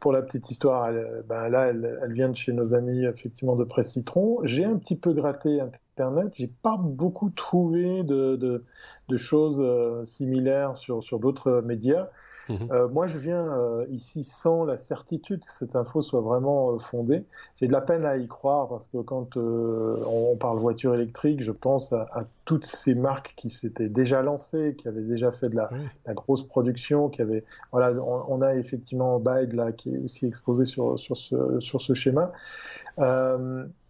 pour la petite histoire, ben là, elle, elle, vient de chez nos amis effectivement de Presse Citron. J'ai un petit peu gratté Internet. J'ai pas beaucoup trouvé de, de, de choses euh, similaires sur, sur d'autres médias. Mhm. Euh, moi, je viens euh, ici sans la certitude que cette info soit vraiment fondée. J'ai de la peine à y croire parce que quand on parle voiture électrique, je pense à, toutes ces marques qui s'étaient déjà lancées, qui avaient déjà fait de la, la grosse production, qui avaient, voilà, on, a effectivement Bide là qui est aussi exposé sur, sur, ce, sur ce schéma.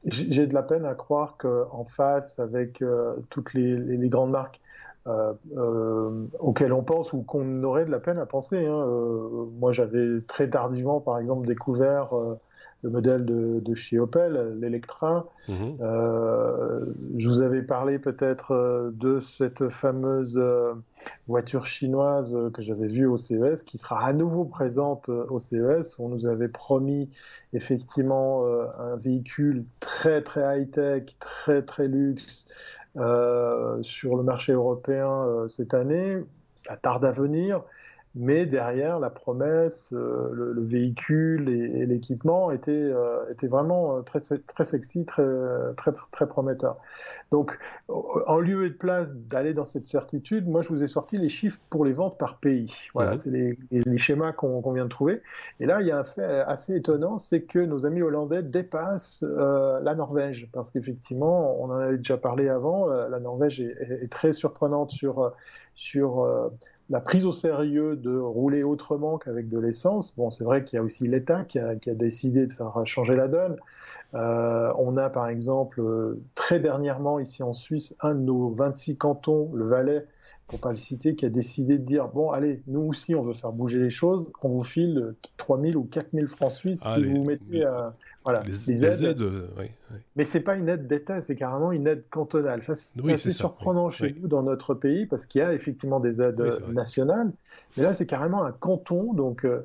J'ai de la peine à croire qu'en face, avec toutes les, grandes marques, auquel on pense ou qu'on aurait de la peine à penser. Hein. moi, j'avais très tardivement, par exemple, découvert le modèle de, de chez Opel, l'Electra. Mhm. Euh, je vous avais parlé peut-être euh, de cette fameuse euh, voiture chinoise que j'avais vue au CES, qui sera à nouveau présente au CES. On nous avait promis effectivement un véhicule très très high-tech, très très luxe sur le marché européen cette année. Ça tarde à venir mais derrière la promesse, euh, le, véhicule et, l'équipement étaient, euh, vraiment euh, très, très sexy, très, très, très prometteur. Donc, en lieu et de place d'aller dans cette certitude, moi je vous ai sorti les chiffres pour les ventes par pays. Voilà, c'est les, schémas qu'on vient de trouver. Et là, il y a un fait assez étonnant, c'est que nos amis hollandais dépassent la Norvège, parce qu'effectivement, on en avait déjà parlé avant, la Norvège est, est très surprenante sur sur la prise au sérieux de rouler autrement qu'avec de l'essence. Bon, c'est vrai qu'il y a aussi l'État qui a, décidé de faire changer la donne. Euh, on a par exemple très dernièrement ici en Suisse un de nos 26 cantons, le Valais, pour pas le citer, qui a décidé de dire bon allez, nous aussi on veut faire bouger les choses, on vous file 3000 ou 4000 francs suisses si vous mettez un voilà, les, aides. Euh, Mais c'est pas une aide d'État, c'est carrément une aide cantonale. Ça, c'est assez surprenant chez nous dans notre pays parce qu'il y a effectivement des aides nationales. Mais là, c'est carrément un canton. Donc, il euh,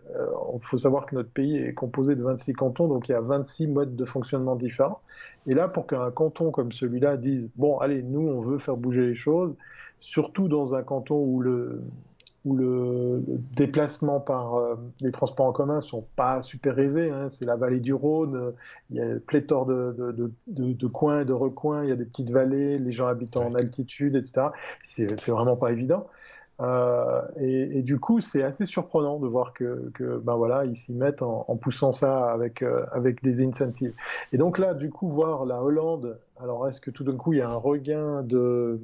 faut savoir que notre pays est composé de 26 cantons, donc il y a 26 modes de fonctionnement différents. Et là, pour qu'un canton comme celui-là dise bon, allez, nous, on veut faire bouger les choses, surtout dans un canton où le où le, déplacement par euh, les transports en commun sont pas super aisés. Hein. C'est la vallée du Rhône, il y a pléthore de, de, de, de, coins et de recoins, il y a des petites vallées, les gens habitent en altitude, etc. C'est vraiment pas évident. Euh, et, du coup, c'est assez surprenant de voir que, que ben voilà, ils s'y mettent en, poussant ça avec, euh, avec des incentives. Et donc là, du coup, voir la Hollande, alors est-ce que tout d'un coup, il y a un regain de,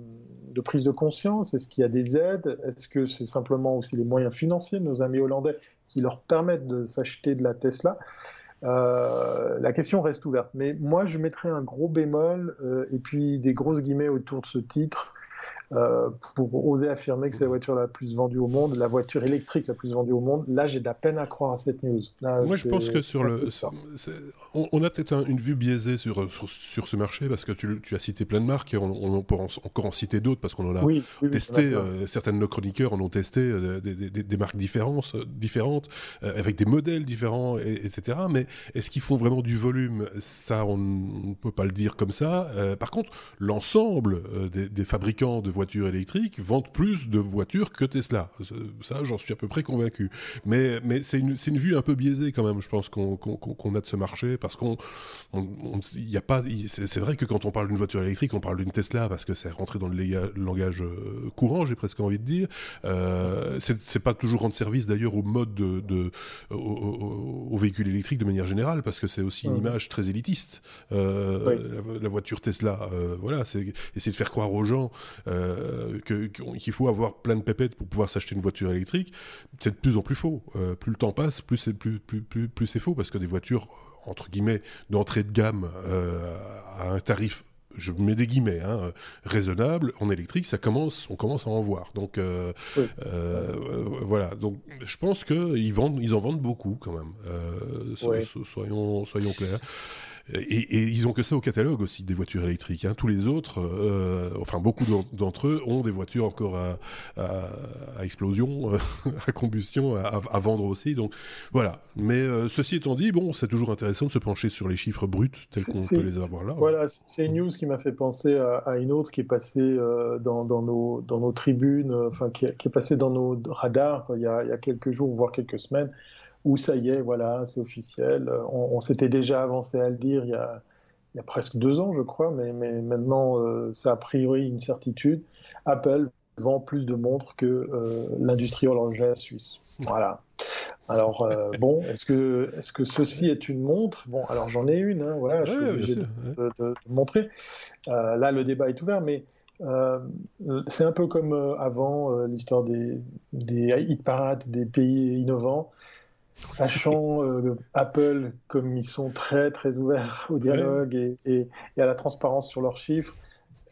prise de conscience? Est-ce qu'il y a des aides? Est-ce que c'est simplement aussi les moyens financiers de nos amis hollandais qui leur permettent de s'acheter de la Tesla? Euh, la question reste ouverte. Mais moi, je mettrais un gros bémol et puis des grosses guillemets autour de ce titre. Euh, pour oser affirmer que c'est la voiture la plus vendue au monde, la voiture électrique la plus vendue au monde. Là, j'ai de la peine à croire à cette news. Moi, je pense que sur le, on, a peut-être une vue biaisée sur, sur, ce marché parce que tu, tu, as cité plein de marques et on, peut encore en citer d'autres parce qu'on en a testé. Euh, certains de nos chroniqueurs en ont testé euh, des, marques différentes, différentes avec des modèles différents, etc. Mais est-ce qu'ils font vraiment du volume? Ça, on ne peut pas le dire comme ça. par contre, l'ensemble des, des fabricants de voitures électriques vendent plus de voitures que Tesla. Ça, j'en suis à peu près convaincu. Mais, mais c'est une, une, vue un peu biaisée quand même, je pense, qu'on a de ce marché, parce qu'on, il a pas, c'est vrai que quand on parle d'une voiture électrique, on parle d'une Tesla parce que c'est rentré dans le langage euh, courant, j'ai presque envie de dire. Euh, c'est pas toujours rendre service d'ailleurs au mode de, de au, véhicule électrique de manière générale, parce que c'est aussi une image très élitiste. Euh, la, voiture Tesla, euh, voilà, c'est essayer de faire croire aux gens euh, qu'il faut avoir plein de pépettes pour pouvoir s'acheter une voiture électrique, c'est de plus en plus faux. Euh, plus le temps passe, plus c'est plus, plus, plus, c'est faux, parce que des voitures, entre guillemets, d'entrée de gamme euh, à un tarif je mets des guillemets, hein, raisonnable en électrique, ça commence, on commence à en voir. Donc voilà. Donc je pense qu'ils vendent, ils en vendent beaucoup quand même. soyons, soyons clairs. Et, ils ont que ça au catalogue aussi des voitures électriques. Hein. Tous les autres, euh, enfin beaucoup d'entre eux ont des voitures encore à, explosion, à combustion, à, vendre aussi. Donc voilà. Mais euh, ceci étant dit, bon, c'est toujours intéressant de se pencher sur les chiffres bruts tels qu'on peut les avoir là. Voilà, c'est une news qui m'a fait penser à, une autre qui est passée euh, dans, nos, dans nos tribunes, enfin qui, est passée dans nos radars il y, a, il y a quelques jours, voire quelques semaines où ça y est, voilà, c'est officiel. On, s'était déjà avancé à le dire il y a, il y a presque deux ans, je crois, mais, mais maintenant, euh, c'est a priori une certitude. Apple vend plus de montres que euh, l'industrie horlogère suisse. Voilà. Alors, euh, bon, est-ce que, est que ceci est une montre? Bon, alors j'en ai une, hein, voilà, je suis obligé de, montrer. là, le débat est ouvert, mais c'est un peu comme avant l'histoire des, des hit parades des pays innovants sachant euh, Apple comme ils sont très très ouverts au dialogue et, à la transparence sur leurs chiffres,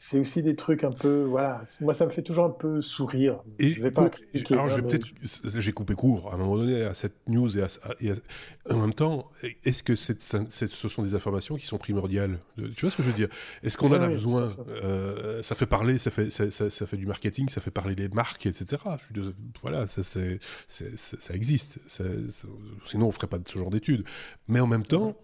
c'est aussi des trucs un peu, voilà. Moi, ça me fait toujours un peu sourire. Et je vais pas. alors, je vais peut-être, j'ai coupé court à un moment donné à cette news et, en même temps, est-ce que ce sont des informations qui sont primordiales Tu vois ce que je veux dire? Est-ce qu'on en a besoin? euh, ça. fait parler, ça fait, ça, ça, fait du marketing, ça fait parler les marques, etc. voilà, ça, c'est, ça existe. sinon, on ferait pas ce genre d'études. Mais en même temps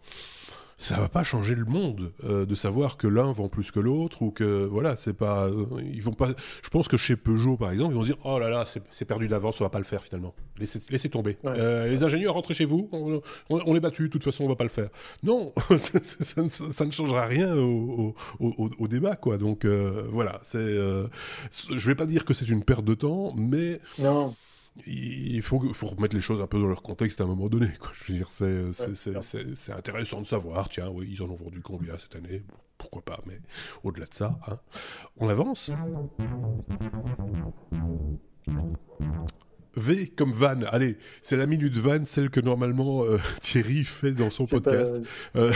ça va pas changer le monde euh, de savoir que l'un vend plus que l'autre ou que voilà c'est pas euh, ils vont pas je pense que chez Peugeot par exemple ils vont dire oh là là c'est perdu d'avance on va pas le faire finalement. Laissez, laissez tomber. Euh, les ingénieurs rentrez chez vous on, on, est battu de toute façon on va pas le faire. Non ça, ne changera rien au, au, au, débat quoi. Donc voilà c'est je vais pas dire que c'est une perte de temps mais non il faut, faut, remettre les choses un peu dans leur contexte à un moment donné. Quoi. Je veux dire, c'est intéressant de savoir, tiens, oui, ils en ont vendu combien cette année? Pourquoi pas, mais au-delà de ça, hein, on avance. V comme van. Allez, c'est la minute van, celle que normalement euh, Thierry fait dans son podcast. Euh,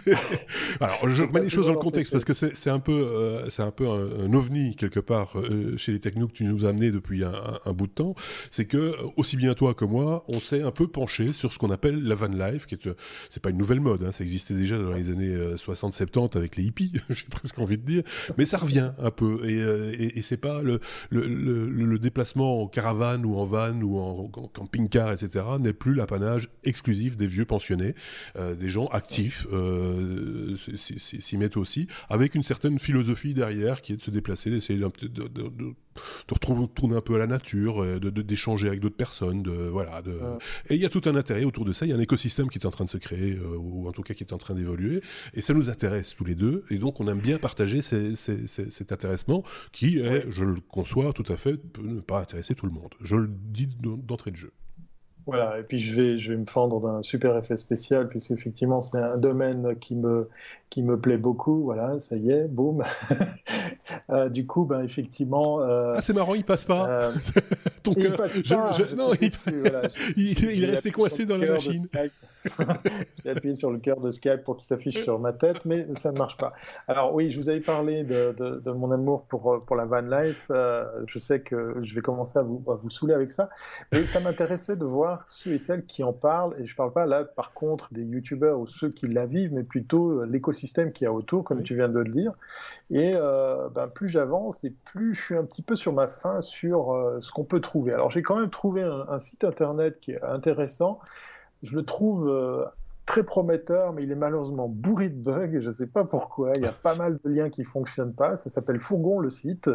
alors, je remets les choses dans le contexte parce que c'est un peu, euh, c'est un peu un, ovni quelque part chez les technos que tu nous as amené depuis un, bout de temps. C'est que aussi bien toi que moi, on s'est un peu penché sur ce qu'on appelle la van life, qui est, c'est pas une nouvelle mode, hein, ça existait déjà dans les années 60-70 avec les hippies, j'ai presque envie de dire, mais ça revient un peu et, et, et c'est pas le, le, le, le, déplacement en caravane ou en van ou en, camping-car, etc., n'est plus l'apanage exclusif des vieux pensionnés. Euh, des gens actifs euh, s'y mettent aussi, avec une certaine philosophie derrière qui est de se déplacer, d'essayer de, de, de, de, retourner un peu à la nature, euh, d'échanger avec d'autres personnes. De, voilà, de... Et il y a tout un intérêt autour de ça. Il y a un écosystème qui est en train de se créer, ou en tout cas qui est en train d'évoluer. Et ça nous intéresse tous les deux. Et donc on aime bien partager cet intéressement qui est, je le conçois tout à fait, peut ne pas intéresser tout le monde. Je le dit d'entrée de jeu. Voilà, et puis je vais, je vais me fendre d'un super effet spécial, puisqu'effectivement c'est un domaine qui me, qui me plaît beaucoup. Voilà, ça y est, boum. Euh, du coup, ben, effectivement. Euh, ah, c'est marrant, il passe pas. Euh, Ton cœur. non, il, est resté coincé dans la machine. J'ai appuyé sur le cœur de Skype pour qu'il s'affiche sur ma tête, mais ça ne marche pas. Alors oui, je vous avais parlé de, de, mon amour pour, pour la van life. je sais que je vais commencer à vous, à vous saouler avec ça, mais ça m'intéressait de voir ceux et celles qui en parlent. Et je ne parle pas là, par contre, des youtubeurs ou ceux qui la vivent, mais plutôt l'écosystème qui y a autour, comme tu viens de le dire. Et euh, ben, plus j'avance et plus je suis un petit peu sur ma fin sur euh, ce qu'on peut trouver. Alors j'ai quand même trouvé un, site internet qui est intéressant. Je le trouve euh, très prometteur, mais il est malheureusement bourré de bugs. Je ne sais pas pourquoi. Il y a pas mal de liens qui fonctionnent pas. Ça s'appelle Fourgon le site,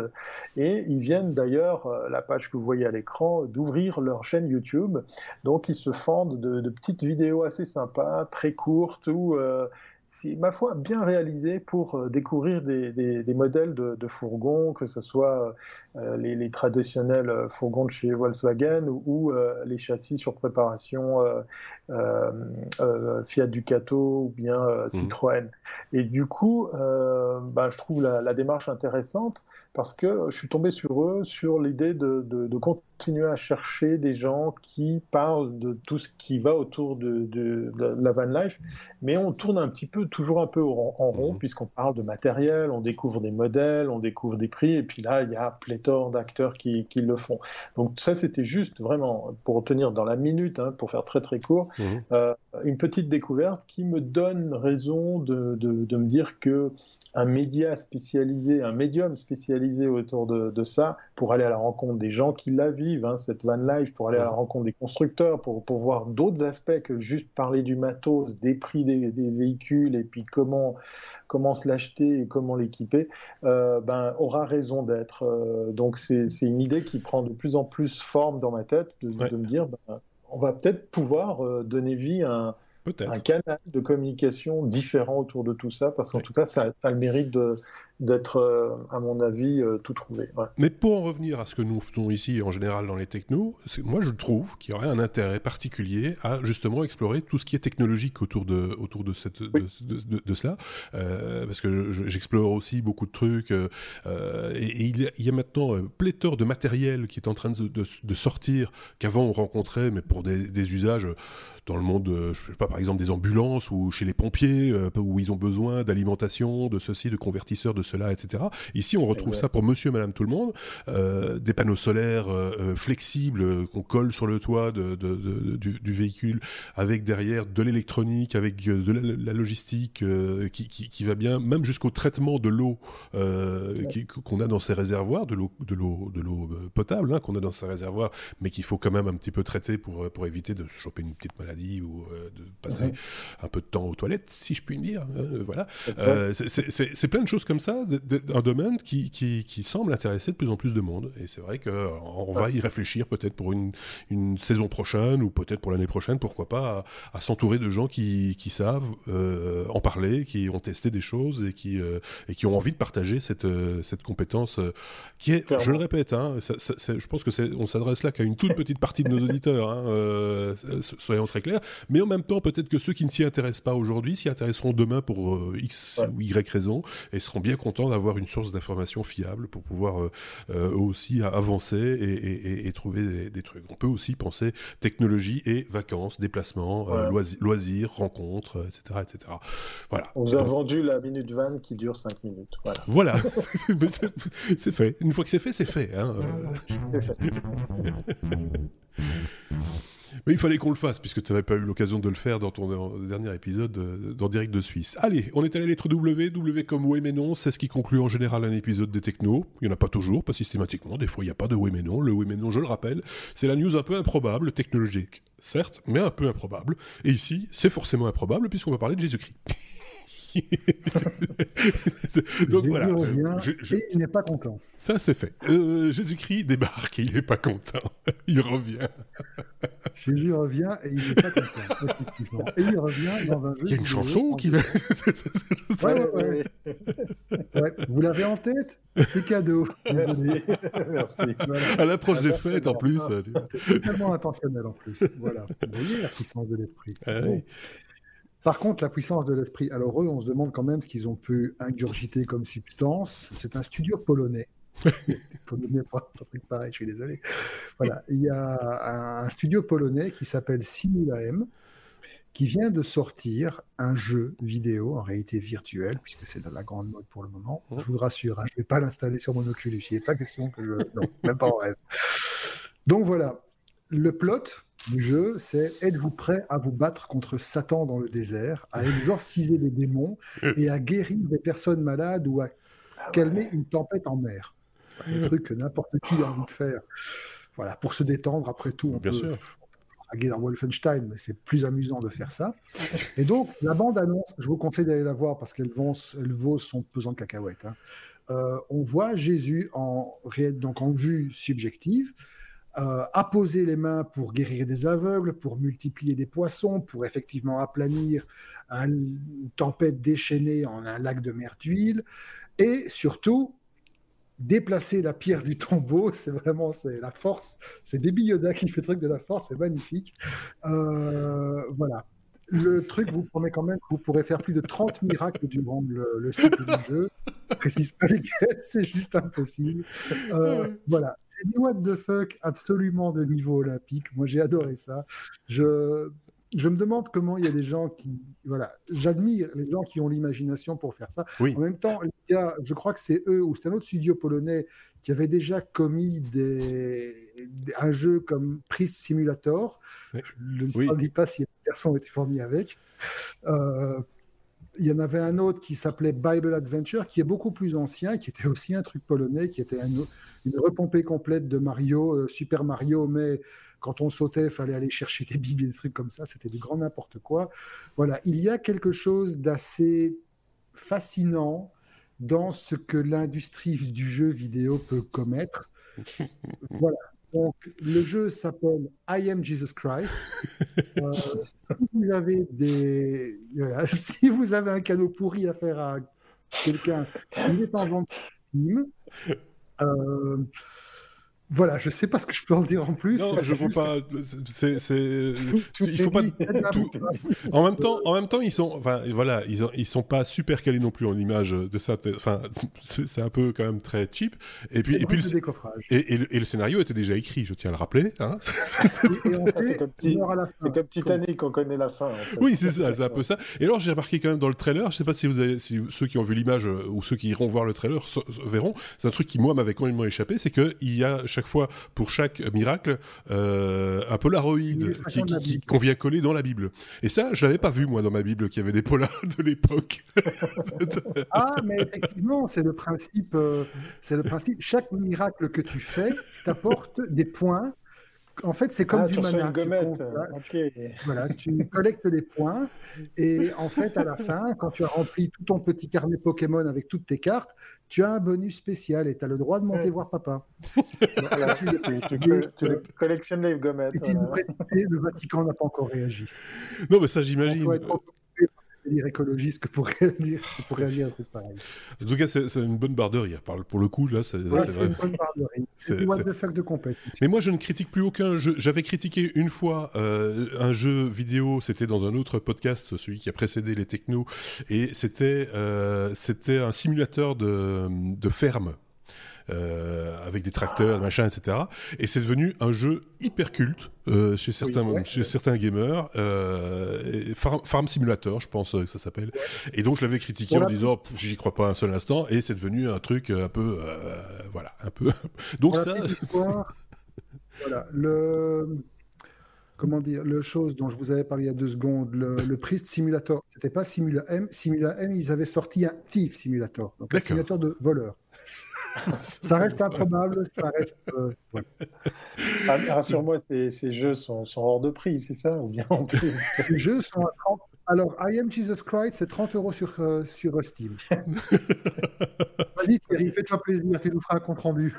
et ils viennent d'ailleurs, la page que vous voyez à l'écran, d'ouvrir leur chaîne YouTube. Donc ils se fendent de, petites vidéos assez sympas, très courtes, où c'est, ma foi, bien réalisé pour euh, découvrir des, des, modèles de, de, fourgons, que ce soit euh, les, les, traditionnels euh, fourgons de chez Volkswagen ou, les châssis sur préparation Fiat Ducato ou bien mmh. Citroën. Et du coup, bah, je trouve la, la, démarche intéressante parce que je suis tombé sur eux sur l'idée de, de, de continuer à chercher des gens qui parlent de tout ce qui va autour de, de, la van life, mais on tourne un petit peu, toujours un peu en, rond, mhm. puisqu'on parle de matériel, on découvre des modèles, on découvre des prix, et puis là, il y a pléthore d'acteurs qui, qui, le font. Donc ça, c'était juste vraiment, pour tenir dans la minute, hein, pour faire très très court, mhm. euh, une petite découverte qui me donne raison de, de, me dire que un média spécialisé, un médium spécialisé autour de, de, ça, pour aller à la rencontre des gens qui la vivent, hein, cette van life, pour aller à la rencontre des constructeurs, pour, pour voir d'autres aspects que juste parler du matos, des prix des, des véhicules et puis comment, comment se l'acheter et comment l'équiper, euh, ben, aura raison d'être. Euh, donc c'est une idée qui prend de plus en plus forme dans ma tête, de, de me dire, ben, on va peut-être pouvoir euh, donner vie à un un canal de communication différent autour de tout ça, parce qu'en tout cas, ça, ça, a le mérite d'être, euh, à mon avis, euh, tout trouvé. Mais pour en revenir à ce que nous faisons ici, en général, dans les technos, moi, je trouve qu'il y aurait un intérêt particulier à justement explorer tout ce qui est technologique autour de, autour de, cette, de, cela, euh, parce que j'explore aussi beaucoup de trucs, et, il, y a, maintenant pléthore de matériel qui est en train de, sortir, qu'avant on rencontrait, mais pour des, des usages dans le monde, je sais pas, par exemple des ambulances ou chez les pompiers, où ils ont besoin d'alimentation, de ceci, de convertisseurs, de cela, etc. Ici, on retrouve ça pour monsieur et madame tout le monde. des panneaux solaires flexibles qu'on colle sur le toit de, du, véhicule, avec derrière de l'électronique, avec de la, logistique qui, qui, va bien, même jusqu'au traitement de l'eau qu'on a dans ces réservoirs, de l'eau potable hein, qu'on a dans ces réservoirs, mais qu'il faut quand même un petit peu traiter pour, pour éviter de choper une petite maladie ou de passer un peu de temps aux toilettes, si je puis dire. Hein, voilà. Euh, c'est plein de choses comme ça, un domaine qui, qui, qui, semble intéresser de plus en plus de monde. Et c'est vrai qu'on va y réfléchir peut-être pour une, une, saison prochaine ou peut-être pour l'année prochaine, pourquoi pas, à, s'entourer de gens qui, qui savent euh, en parler, qui ont testé des choses et qui, euh, et qui ont envie de partager cette, cette compétence qui est, je le répète, hein, je pense que on s'adresse là qu'à une toute petite partie de nos auditeurs, hein, soyons très clairs, mais en même temps, peut-être que ceux qui ne s'y intéressent pas aujourd'hui s'y intéresseront demain pour euh, X ou Y raison et seront bien contents d'avoir une source d'information fiable pour pouvoir euh, euh, eux aussi avancer et, trouver des, trucs. On peut aussi penser technologie et vacances, déplacements, loisirs, rencontres, etc., etc. Voilà. On vous a vendu la minute van qui dure 5 minutes. Voilà. Voilà. c'est fait. Une fois que c'est fait, c'est fait. Hein. C'est fait. Mais il fallait qu'on le fasse, puisque tu n'avais pas eu l'occasion de le faire dans ton dernier épisode euh, dans Direct de Suisse. Allez, on est à la lettre W, W comme oui mais non, c'est ce qui conclut en général un épisode des technos. Il n'y en a pas toujours, pas systématiquement, des fois il n'y a pas de oui mais non. Le oui mais non, je le rappelle, c'est la news un peu improbable, technologique, certes, mais un peu improbable. Et ici, c'est forcément improbable, puisqu'on va parler de Jésus-Christ. Donc voilà. il n'est pas content. Ça, c'est fait. Euh, Jésus-Christ débarque et il n'est pas content. il revient. Jésus revient et il n'est pas content. Et il revient dans un jeu. Il y a une chanson qui va. ouais, ouais, Vous l'avez en tête? C'est cadeau. Merci. Merci. À l'approche des fêtes, en plus. C'est tellement intentionnel, en plus. Voilà. Vous voyez la puissance de l'esprit. Ah par contre, la puissance de l'esprit, alors eux, on se demande quand même ce qu'ils ont pu ingurgiter comme substance. C'est un studio polonais. Ne pas un truc pareil, je suis désolé. Voilà, il y a un studio polonais qui s'appelle Simula M, qui vient de sortir un jeu vidéo en réalité virtuelle, puisque c'est de la grande mode pour le moment. Oh. Je vous rassure, hein, je ne vais pas l'installer sur mon Oculus. Il n'est pas question que je. Non, même pas en rêve. Donc voilà, le plot, du jeu, c'est êtes-vous prêt à vous battre contre Satan dans le désert, à exorciser les démons et à guérir des personnes malades ou à calmer une tempête en mer? Un truc que n'importe qui a envie de faire. Voilà, pour se détendre, après tout, on Bien peut sûr. dans Wolfenstein, mais c'est plus amusant de faire ça. Et donc, la bande-annonce, je vous conseille d'aller la voir parce qu'elle vaut, elle vaut son pesant de cacahuètes. Hein. Euh, on voit Jésus en, donc en vue subjective, euh, apposer les mains pour guérir des aveugles, pour multiplier des poissons, pour effectivement aplanir une tempête déchaînée en un lac de mer d'huile, et surtout déplacer la pierre du tombeau, c'est vraiment c'est la force, c'est Baby Yoda qui fait le truc de la force, c'est magnifique. Euh, voilà le truc vous promet quand même que vous pourrez faire plus de 30 miracles durant le, cycle du jeu. Je précise pas lesquels, c'est juste impossible. Euh, voilà, c'est du what the fuck absolument de niveau olympique. Moi, j'ai adoré ça. Je, je me demande comment il y a des gens qui. Voilà, j'admire les gens qui ont l'imagination pour faire ça. En même temps, je crois que c'est eux ou c'est un autre studio polonais qui avait déjà commis des, un jeu comme Priest Simulator. Je ne dis pas si les garçons étaient fournis avec. Euh, il y en avait un autre qui s'appelait Bible Adventure, qui est beaucoup plus ancien, qui était aussi un truc polonais, qui était une repompée complète de Mario, euh, Super Mario, mais quand on sautait, il fallait aller chercher des bibles et des trucs comme ça. C'était du grand n'importe quoi. Voilà, il y a quelque chose d'assez fascinant dans ce que l'industrie du jeu vidéo peut commettre. voilà. Donc, le jeu s'appelle I Am Jesus Christ. Euh, si vous avez des, si vous avez un cadeau pourri à faire à quelqu'un, il est en vente Steam. Euh, Voilà, je sais pas ce que je peux en dire en plus. Non, je vois pas. C'est, il faut pas. En même temps, en même temps, ils sont, enfin, voilà, ils, ont, ils sont pas super calés non plus en image de ça. Enfin, c'est un peu quand même très cheap. Et puis, et puis, le, et, et, le, scénario était déjà écrit, je tiens à le rappeler. Hein c'est comme, Titanic, on connaît la fin. Oui, c'est ça, c'est un peu ça. Et alors, j'ai remarqué quand même dans le trailer, je sais pas si vous avez, si ceux qui ont vu l'image euh, ou ceux qui iront voir le trailer verront, c'est un truc qui moi m'avait complètement échappé, c'est que il y a chaque fois, pour chaque miracle, euh, un Polaroid qu'on vient coller dans la Bible. Et ça, je l'avais pas vu, moi, dans ma Bible, qu'il y avait des polars de l'époque. ah, mais effectivement, c'est le principe. Euh, c'est le principe. Chaque miracle que tu fais t'apporte des points en fait, c'est comme ah, du mana. Tu, voilà, tu collectes les points et en fait, à la fin, quand tu as rempli tout ton petit carnet Pokémon avec toutes tes cartes, tu as un bonus spécial et tu as le droit de monter voir papa. tu, collectionnes les gommettes. le Vatican n'a pas encore réagi. Non, mais ça, j'imagine écologiste que pour réagir, pour réagir à truc pareil. En tout cas, c'est une bonne barre de rire. Pour le coup, là, c'est ouais, une bonne barre de rire. C'est what the fuck de compétition. Mais moi, je ne critique plus aucun jeu. J'avais critiqué une fois euh, un jeu vidéo, c'était dans un autre podcast, celui qui a précédé les technos, et c'était euh, c'était un simulateur de, de ferme. Euh, avec des tracteurs, machin, etc. Et c'est devenu un jeu hyper culte euh, chez certains, chez certains gamers. Euh, Farm, Simulator, je pense que ça s'appelle. Et donc je l'avais critiqué en disant, j'y crois pas un seul instant. Et c'est devenu un truc un peu, voilà, un peu. donc ça. voilà, le comment dire, le chose dont je vous avais parlé il y a deux secondes, le, le Priest Simulator, c'était pas Simula M. Simula M, ils avaient sorti un Thief Simulator, donc un simulateur de voleur ça reste improbable, ça reste. Euh, ah, rassure-moi, ces, ces, jeux sont, sont, hors de prix, c'est ça Ou bien Ces jeux sont à 30. Alors, I Am Jesus Christ, c'est 30 euros sur, euh, sur Steam. Vas-y Thierry, fais-toi plaisir, tu nous feras un compte rendu.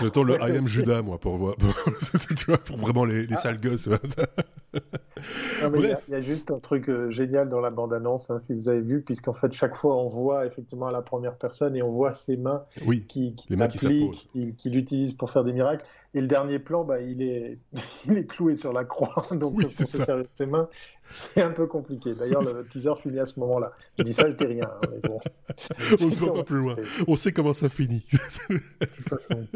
J'attends le I am Judas, moi, pour voir. tu vois, pour vraiment les, les ah. sales gosses. il y, a juste un truc euh, génial dans la bande-annonce, hein, si vous avez vu, puisqu'en fait, chaque fois, on voit effectivement la première personne et on voit ses mains oui, qui, qui qui, qui l'utilisent pour faire des miracles. Et le dernier plan, bah, il, est, il est cloué sur la croix, donc pour se servir de ses mains, c'est un peu compliqué. D'ailleurs, le teaser finit à ce moment-là. Je dis ça, je dis rien. Hein, mais bon. On ne va pas plus loin. On sait comment ça finit. de toute façon.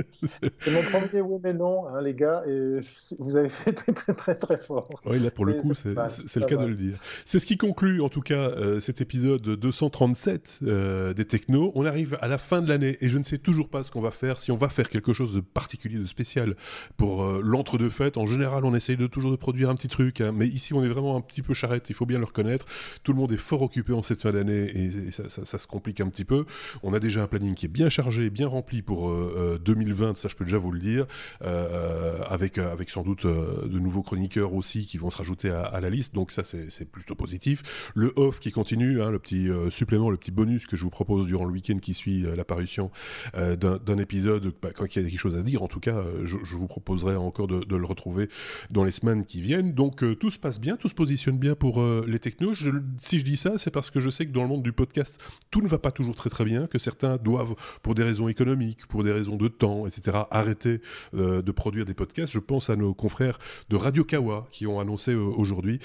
C'est mon premier oui mais non, hein, les gars, et vous avez fait très très très très fort. Oui, là pour le coup, c'est le cas de le dire. C'est ce qui conclut en tout cas euh, cet épisode 237 euh, des Technos. On arrive à la fin de l'année et je ne sais toujours pas ce qu'on va faire, si on va faire quelque chose de particulier, de spécial pour euh, l'entre-deux fêtes. En général, on essaye de toujours de produire un petit truc, hein, mais ici on est vraiment un petit peu charrette, il faut bien le reconnaître. Tout le monde est fort occupé en cette fin d'année et, ça, se complique un petit peu. On a déjà un planning qui est bien chargé, bien rempli pour 2020, euh, ça je peux déjà vous le dire, euh, avec, avec sans doute de nouveaux chroniqueurs aussi qui vont se rajouter à, la liste, donc ça c'est plutôt positif. Le off qui continue, hein, le petit supplément, le petit bonus que je vous propose durant le week-end qui suit l'apparition d'un épisode, bah, quand il y a quelque chose à dire, en tout cas, je, vous proposerai encore de, le retrouver dans les semaines qui viennent. Donc euh, tout se passe bien, tout se positionne bien pour euh, les technos. si je dis ça, c'est parce que je sais que dans le monde du podcast, tout ne va pas toujours très très bien, que certains doivent, pour des raisons économiques, pour des raisons de temps, etc., arrêter euh, de produire des podcasts. Je pense à nos confrères de Radio Kawa qui ont annoncé aujourd'hui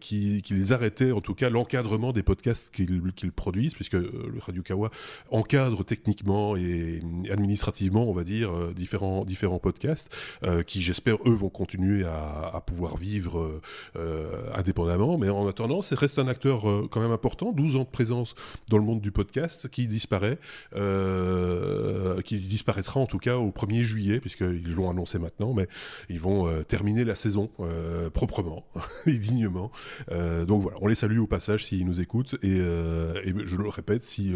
qu'ils arrêtaient en tout cas l'encadrement des podcasts qu'ils produisent, puisque Radio Kawa encadre techniquement et administrativement, on va dire, différents, différents podcasts euh, qui, j'espère, eux, vont continuer à, pouvoir vivre euh, euh, indépendamment. Mais en attendant, c'est reste un acteur quand même important, 12 ans de présence dans le monde du podcast qui disparaît, qui disparaîtra en tout cas au 1er juillet, puisqu'ils l'ont annoncé maintenant, mais ils vont terminer la saison proprement et dignement. donc voilà, on les salue au passage s'ils nous écoutent. Et, je le répète, si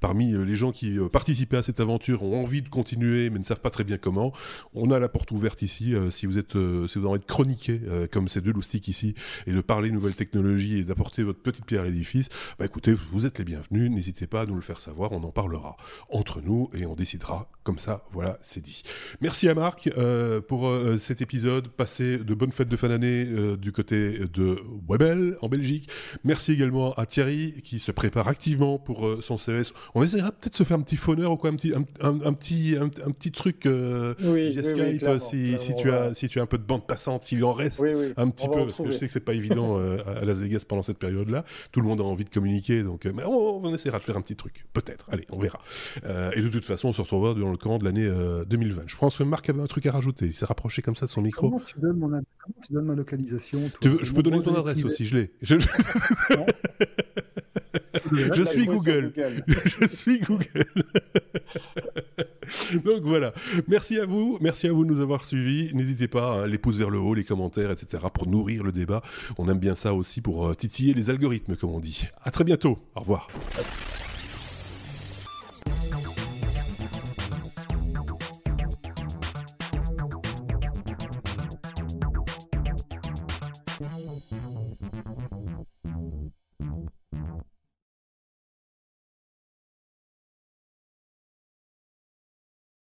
parmi les gens qui participaient à cette aventure ont envie de continuer mais ne savent pas très bien comment, on a la porte ouverte ici. Euh, si vous êtes, euh, si vous de chroniquer euh, comme ces deux loustiques ici, et de parler nouvelles technologies et d'apporter votre petite pierre à l'édifice, bah écoutez, vous êtes les bienvenus. N'hésitez pas à nous le faire savoir. On en parlera entre nous et on décidera comme ça. Voilà, c'est dit. Merci à Marc euh, pour euh, cet épisode. Passez de bonnes fêtes de fin d'année euh, du côté de Webel en Belgique. Merci également à Thierry qui se prépare activement pour son CES. On essaiera peut-être de se faire un petit phoneur ou quoi, un petit, un, petit, un, petit truc via Skype si, si tu as, si tu as un peu de bande passante, s'il en reste un petit peu, parce que je sais que c'est pas évident à Las Vegas pendant cette période-là. Tout le monde a envie de communiquer, donc mais on, essaiera de faire un petit truc, peut-être. Allez, on verra. et de toute façon, on se retrouvera dans le camp de l'année 2020. Je pense que Marc avait un truc à rajouter. Il s'est rapproché comme ça de son micro. Comment tu donnes, mon... tu donnes ma localisation Je peux donner ton adresse aussi, je l'ai. Je... je suis Google. je suis Google. Donc voilà. Merci à vous. Merci à vous de nous avoir suivis. N'hésitez pas, hein, les pouces vers le haut, les commentaires, etc. pour nourrir le débat. On aime bien ça aussi pour euh, titiller les algorithmes, comme on dit. À très bientôt. Au revoir.